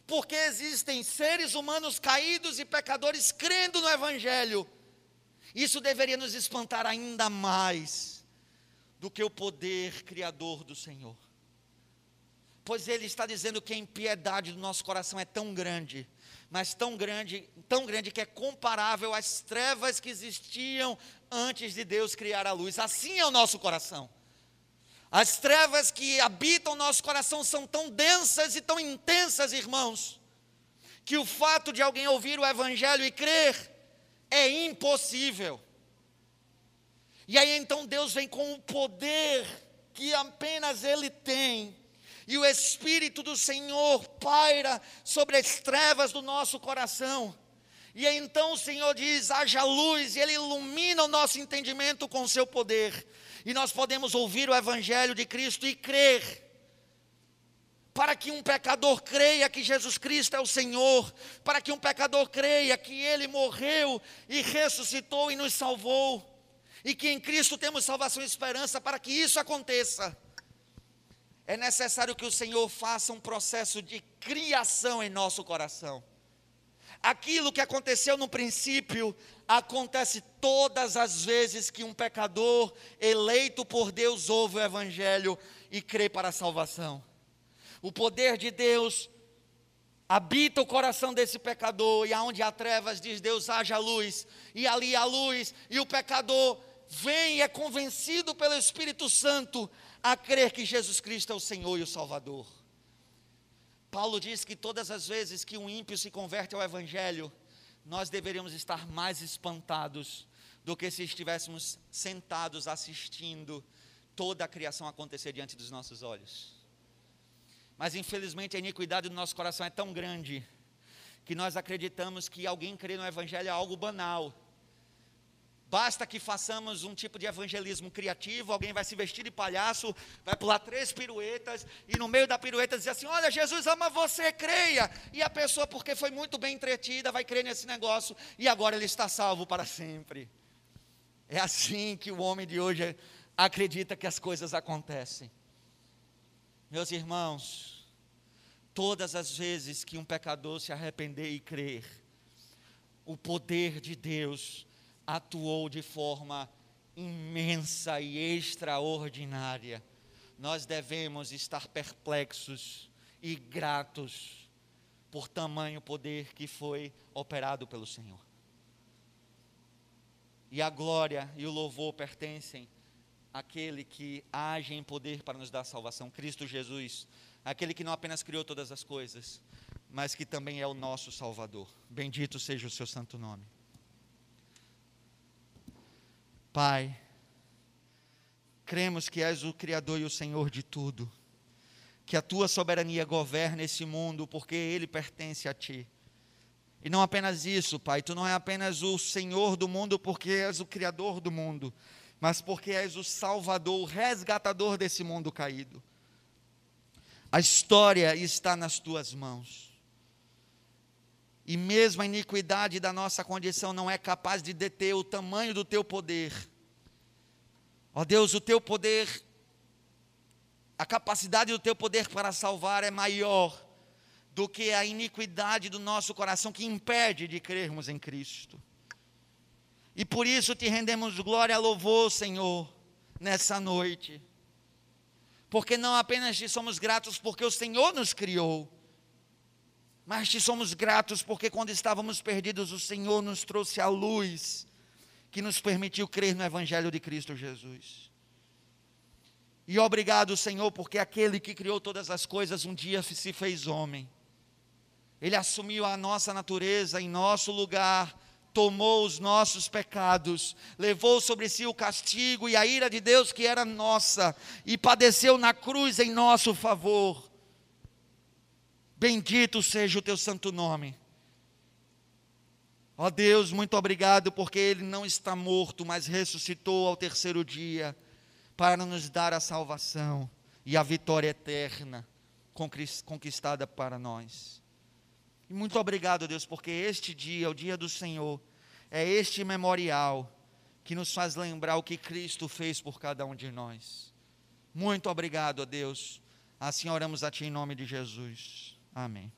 porque existem seres humanos caídos e pecadores crendo no Evangelho. Isso deveria nos espantar ainda mais do que o poder criador do Senhor. Pois Ele está dizendo que a impiedade do nosso coração é tão grande mas tão grande, tão grande que é comparável às trevas que existiam antes de Deus criar a luz. Assim é o nosso coração. As trevas que habitam o nosso coração são tão densas e tão intensas, irmãos, que o fato de alguém ouvir o Evangelho e crer é impossível. E aí então Deus vem com o poder que apenas Ele tem e o Espírito do Senhor paira sobre as trevas do nosso coração. E então o Senhor diz: haja luz, e Ele ilumina o nosso entendimento com o seu poder. E nós podemos ouvir o Evangelho de Cristo e crer. Para que um pecador creia que Jesus Cristo é o Senhor, para que um pecador creia que Ele morreu e ressuscitou e nos salvou, e que em Cristo temos salvação e esperança, para que isso aconteça é necessário que o Senhor faça um processo de criação em nosso coração. Aquilo que aconteceu no princípio acontece todas as vezes que um pecador eleito por Deus ouve o Evangelho e crê para a salvação. O poder de Deus habita o coração desse pecador, e aonde há trevas, diz Deus, haja luz, e ali há luz, e o pecador vem e é convencido pelo Espírito Santo a crer que Jesus Cristo é o Senhor e o Salvador. Paulo diz que todas as vezes que um ímpio se converte ao Evangelho, nós deveríamos estar mais espantados do que se estivéssemos sentados assistindo toda a criação acontecer diante dos nossos olhos. Mas infelizmente a iniquidade do nosso coração é tão grande que nós acreditamos que alguém crer no Evangelho é algo banal Basta que façamos um tipo de evangelismo criativo, alguém vai se vestir de palhaço, vai pular três piruetas, e no meio da pirueta dizer assim: Olha, Jesus ama você, creia. E a pessoa, porque foi muito bem entretida, vai crer nesse negócio, e agora ele está salvo para sempre. É assim que o homem de hoje acredita que as coisas acontecem. Meus irmãos, todas as vezes que um pecador se arrepender e crer, o poder de Deus atuou de forma imensa e extraordinária. Nós devemos estar perplexos e gratos por tamanho poder que foi operado pelo Senhor. E a glória e o louvor pertencem àquele que age em poder para nos dar salvação, Cristo Jesus, aquele que não apenas criou todas as coisas, mas que também é o nosso Salvador. Bendito seja o seu santo nome. Pai, cremos que és o Criador e o Senhor de tudo, que a tua soberania governa esse mundo porque ele pertence a ti. E não apenas isso, Pai, tu não é apenas o Senhor do mundo porque és o Criador do mundo, mas porque és o Salvador, o resgatador desse mundo caído. A história está nas tuas mãos. E mesmo a iniquidade da nossa condição não é capaz de deter o tamanho do teu poder. Ó oh Deus, o teu poder, a capacidade do teu poder para salvar é maior do que a iniquidade do nosso coração que impede de crermos em Cristo. E por isso te rendemos glória louvor, Senhor, nessa noite. Porque não apenas te somos gratos porque o Senhor nos criou, mas te somos gratos porque quando estávamos perdidos, o Senhor nos trouxe a luz que nos permitiu crer no Evangelho de Cristo Jesus. E obrigado, Senhor, porque aquele que criou todas as coisas um dia se fez homem. Ele assumiu a nossa natureza em nosso lugar, tomou os nossos pecados, levou sobre si o castigo e a ira de Deus que era nossa, e padeceu na cruz em nosso favor Bendito seja o teu santo nome. Ó Deus, muito obrigado, porque Ele não está morto, mas ressuscitou ao terceiro dia, para nos dar a salvação e a vitória eterna conquistada para nós. E muito obrigado, Deus, porque este dia, o dia do Senhor, é este memorial que nos faz lembrar o que Cristo fez por cada um de nós. Muito obrigado, Deus. Assim oramos a Ti em nome de Jesus. Amém.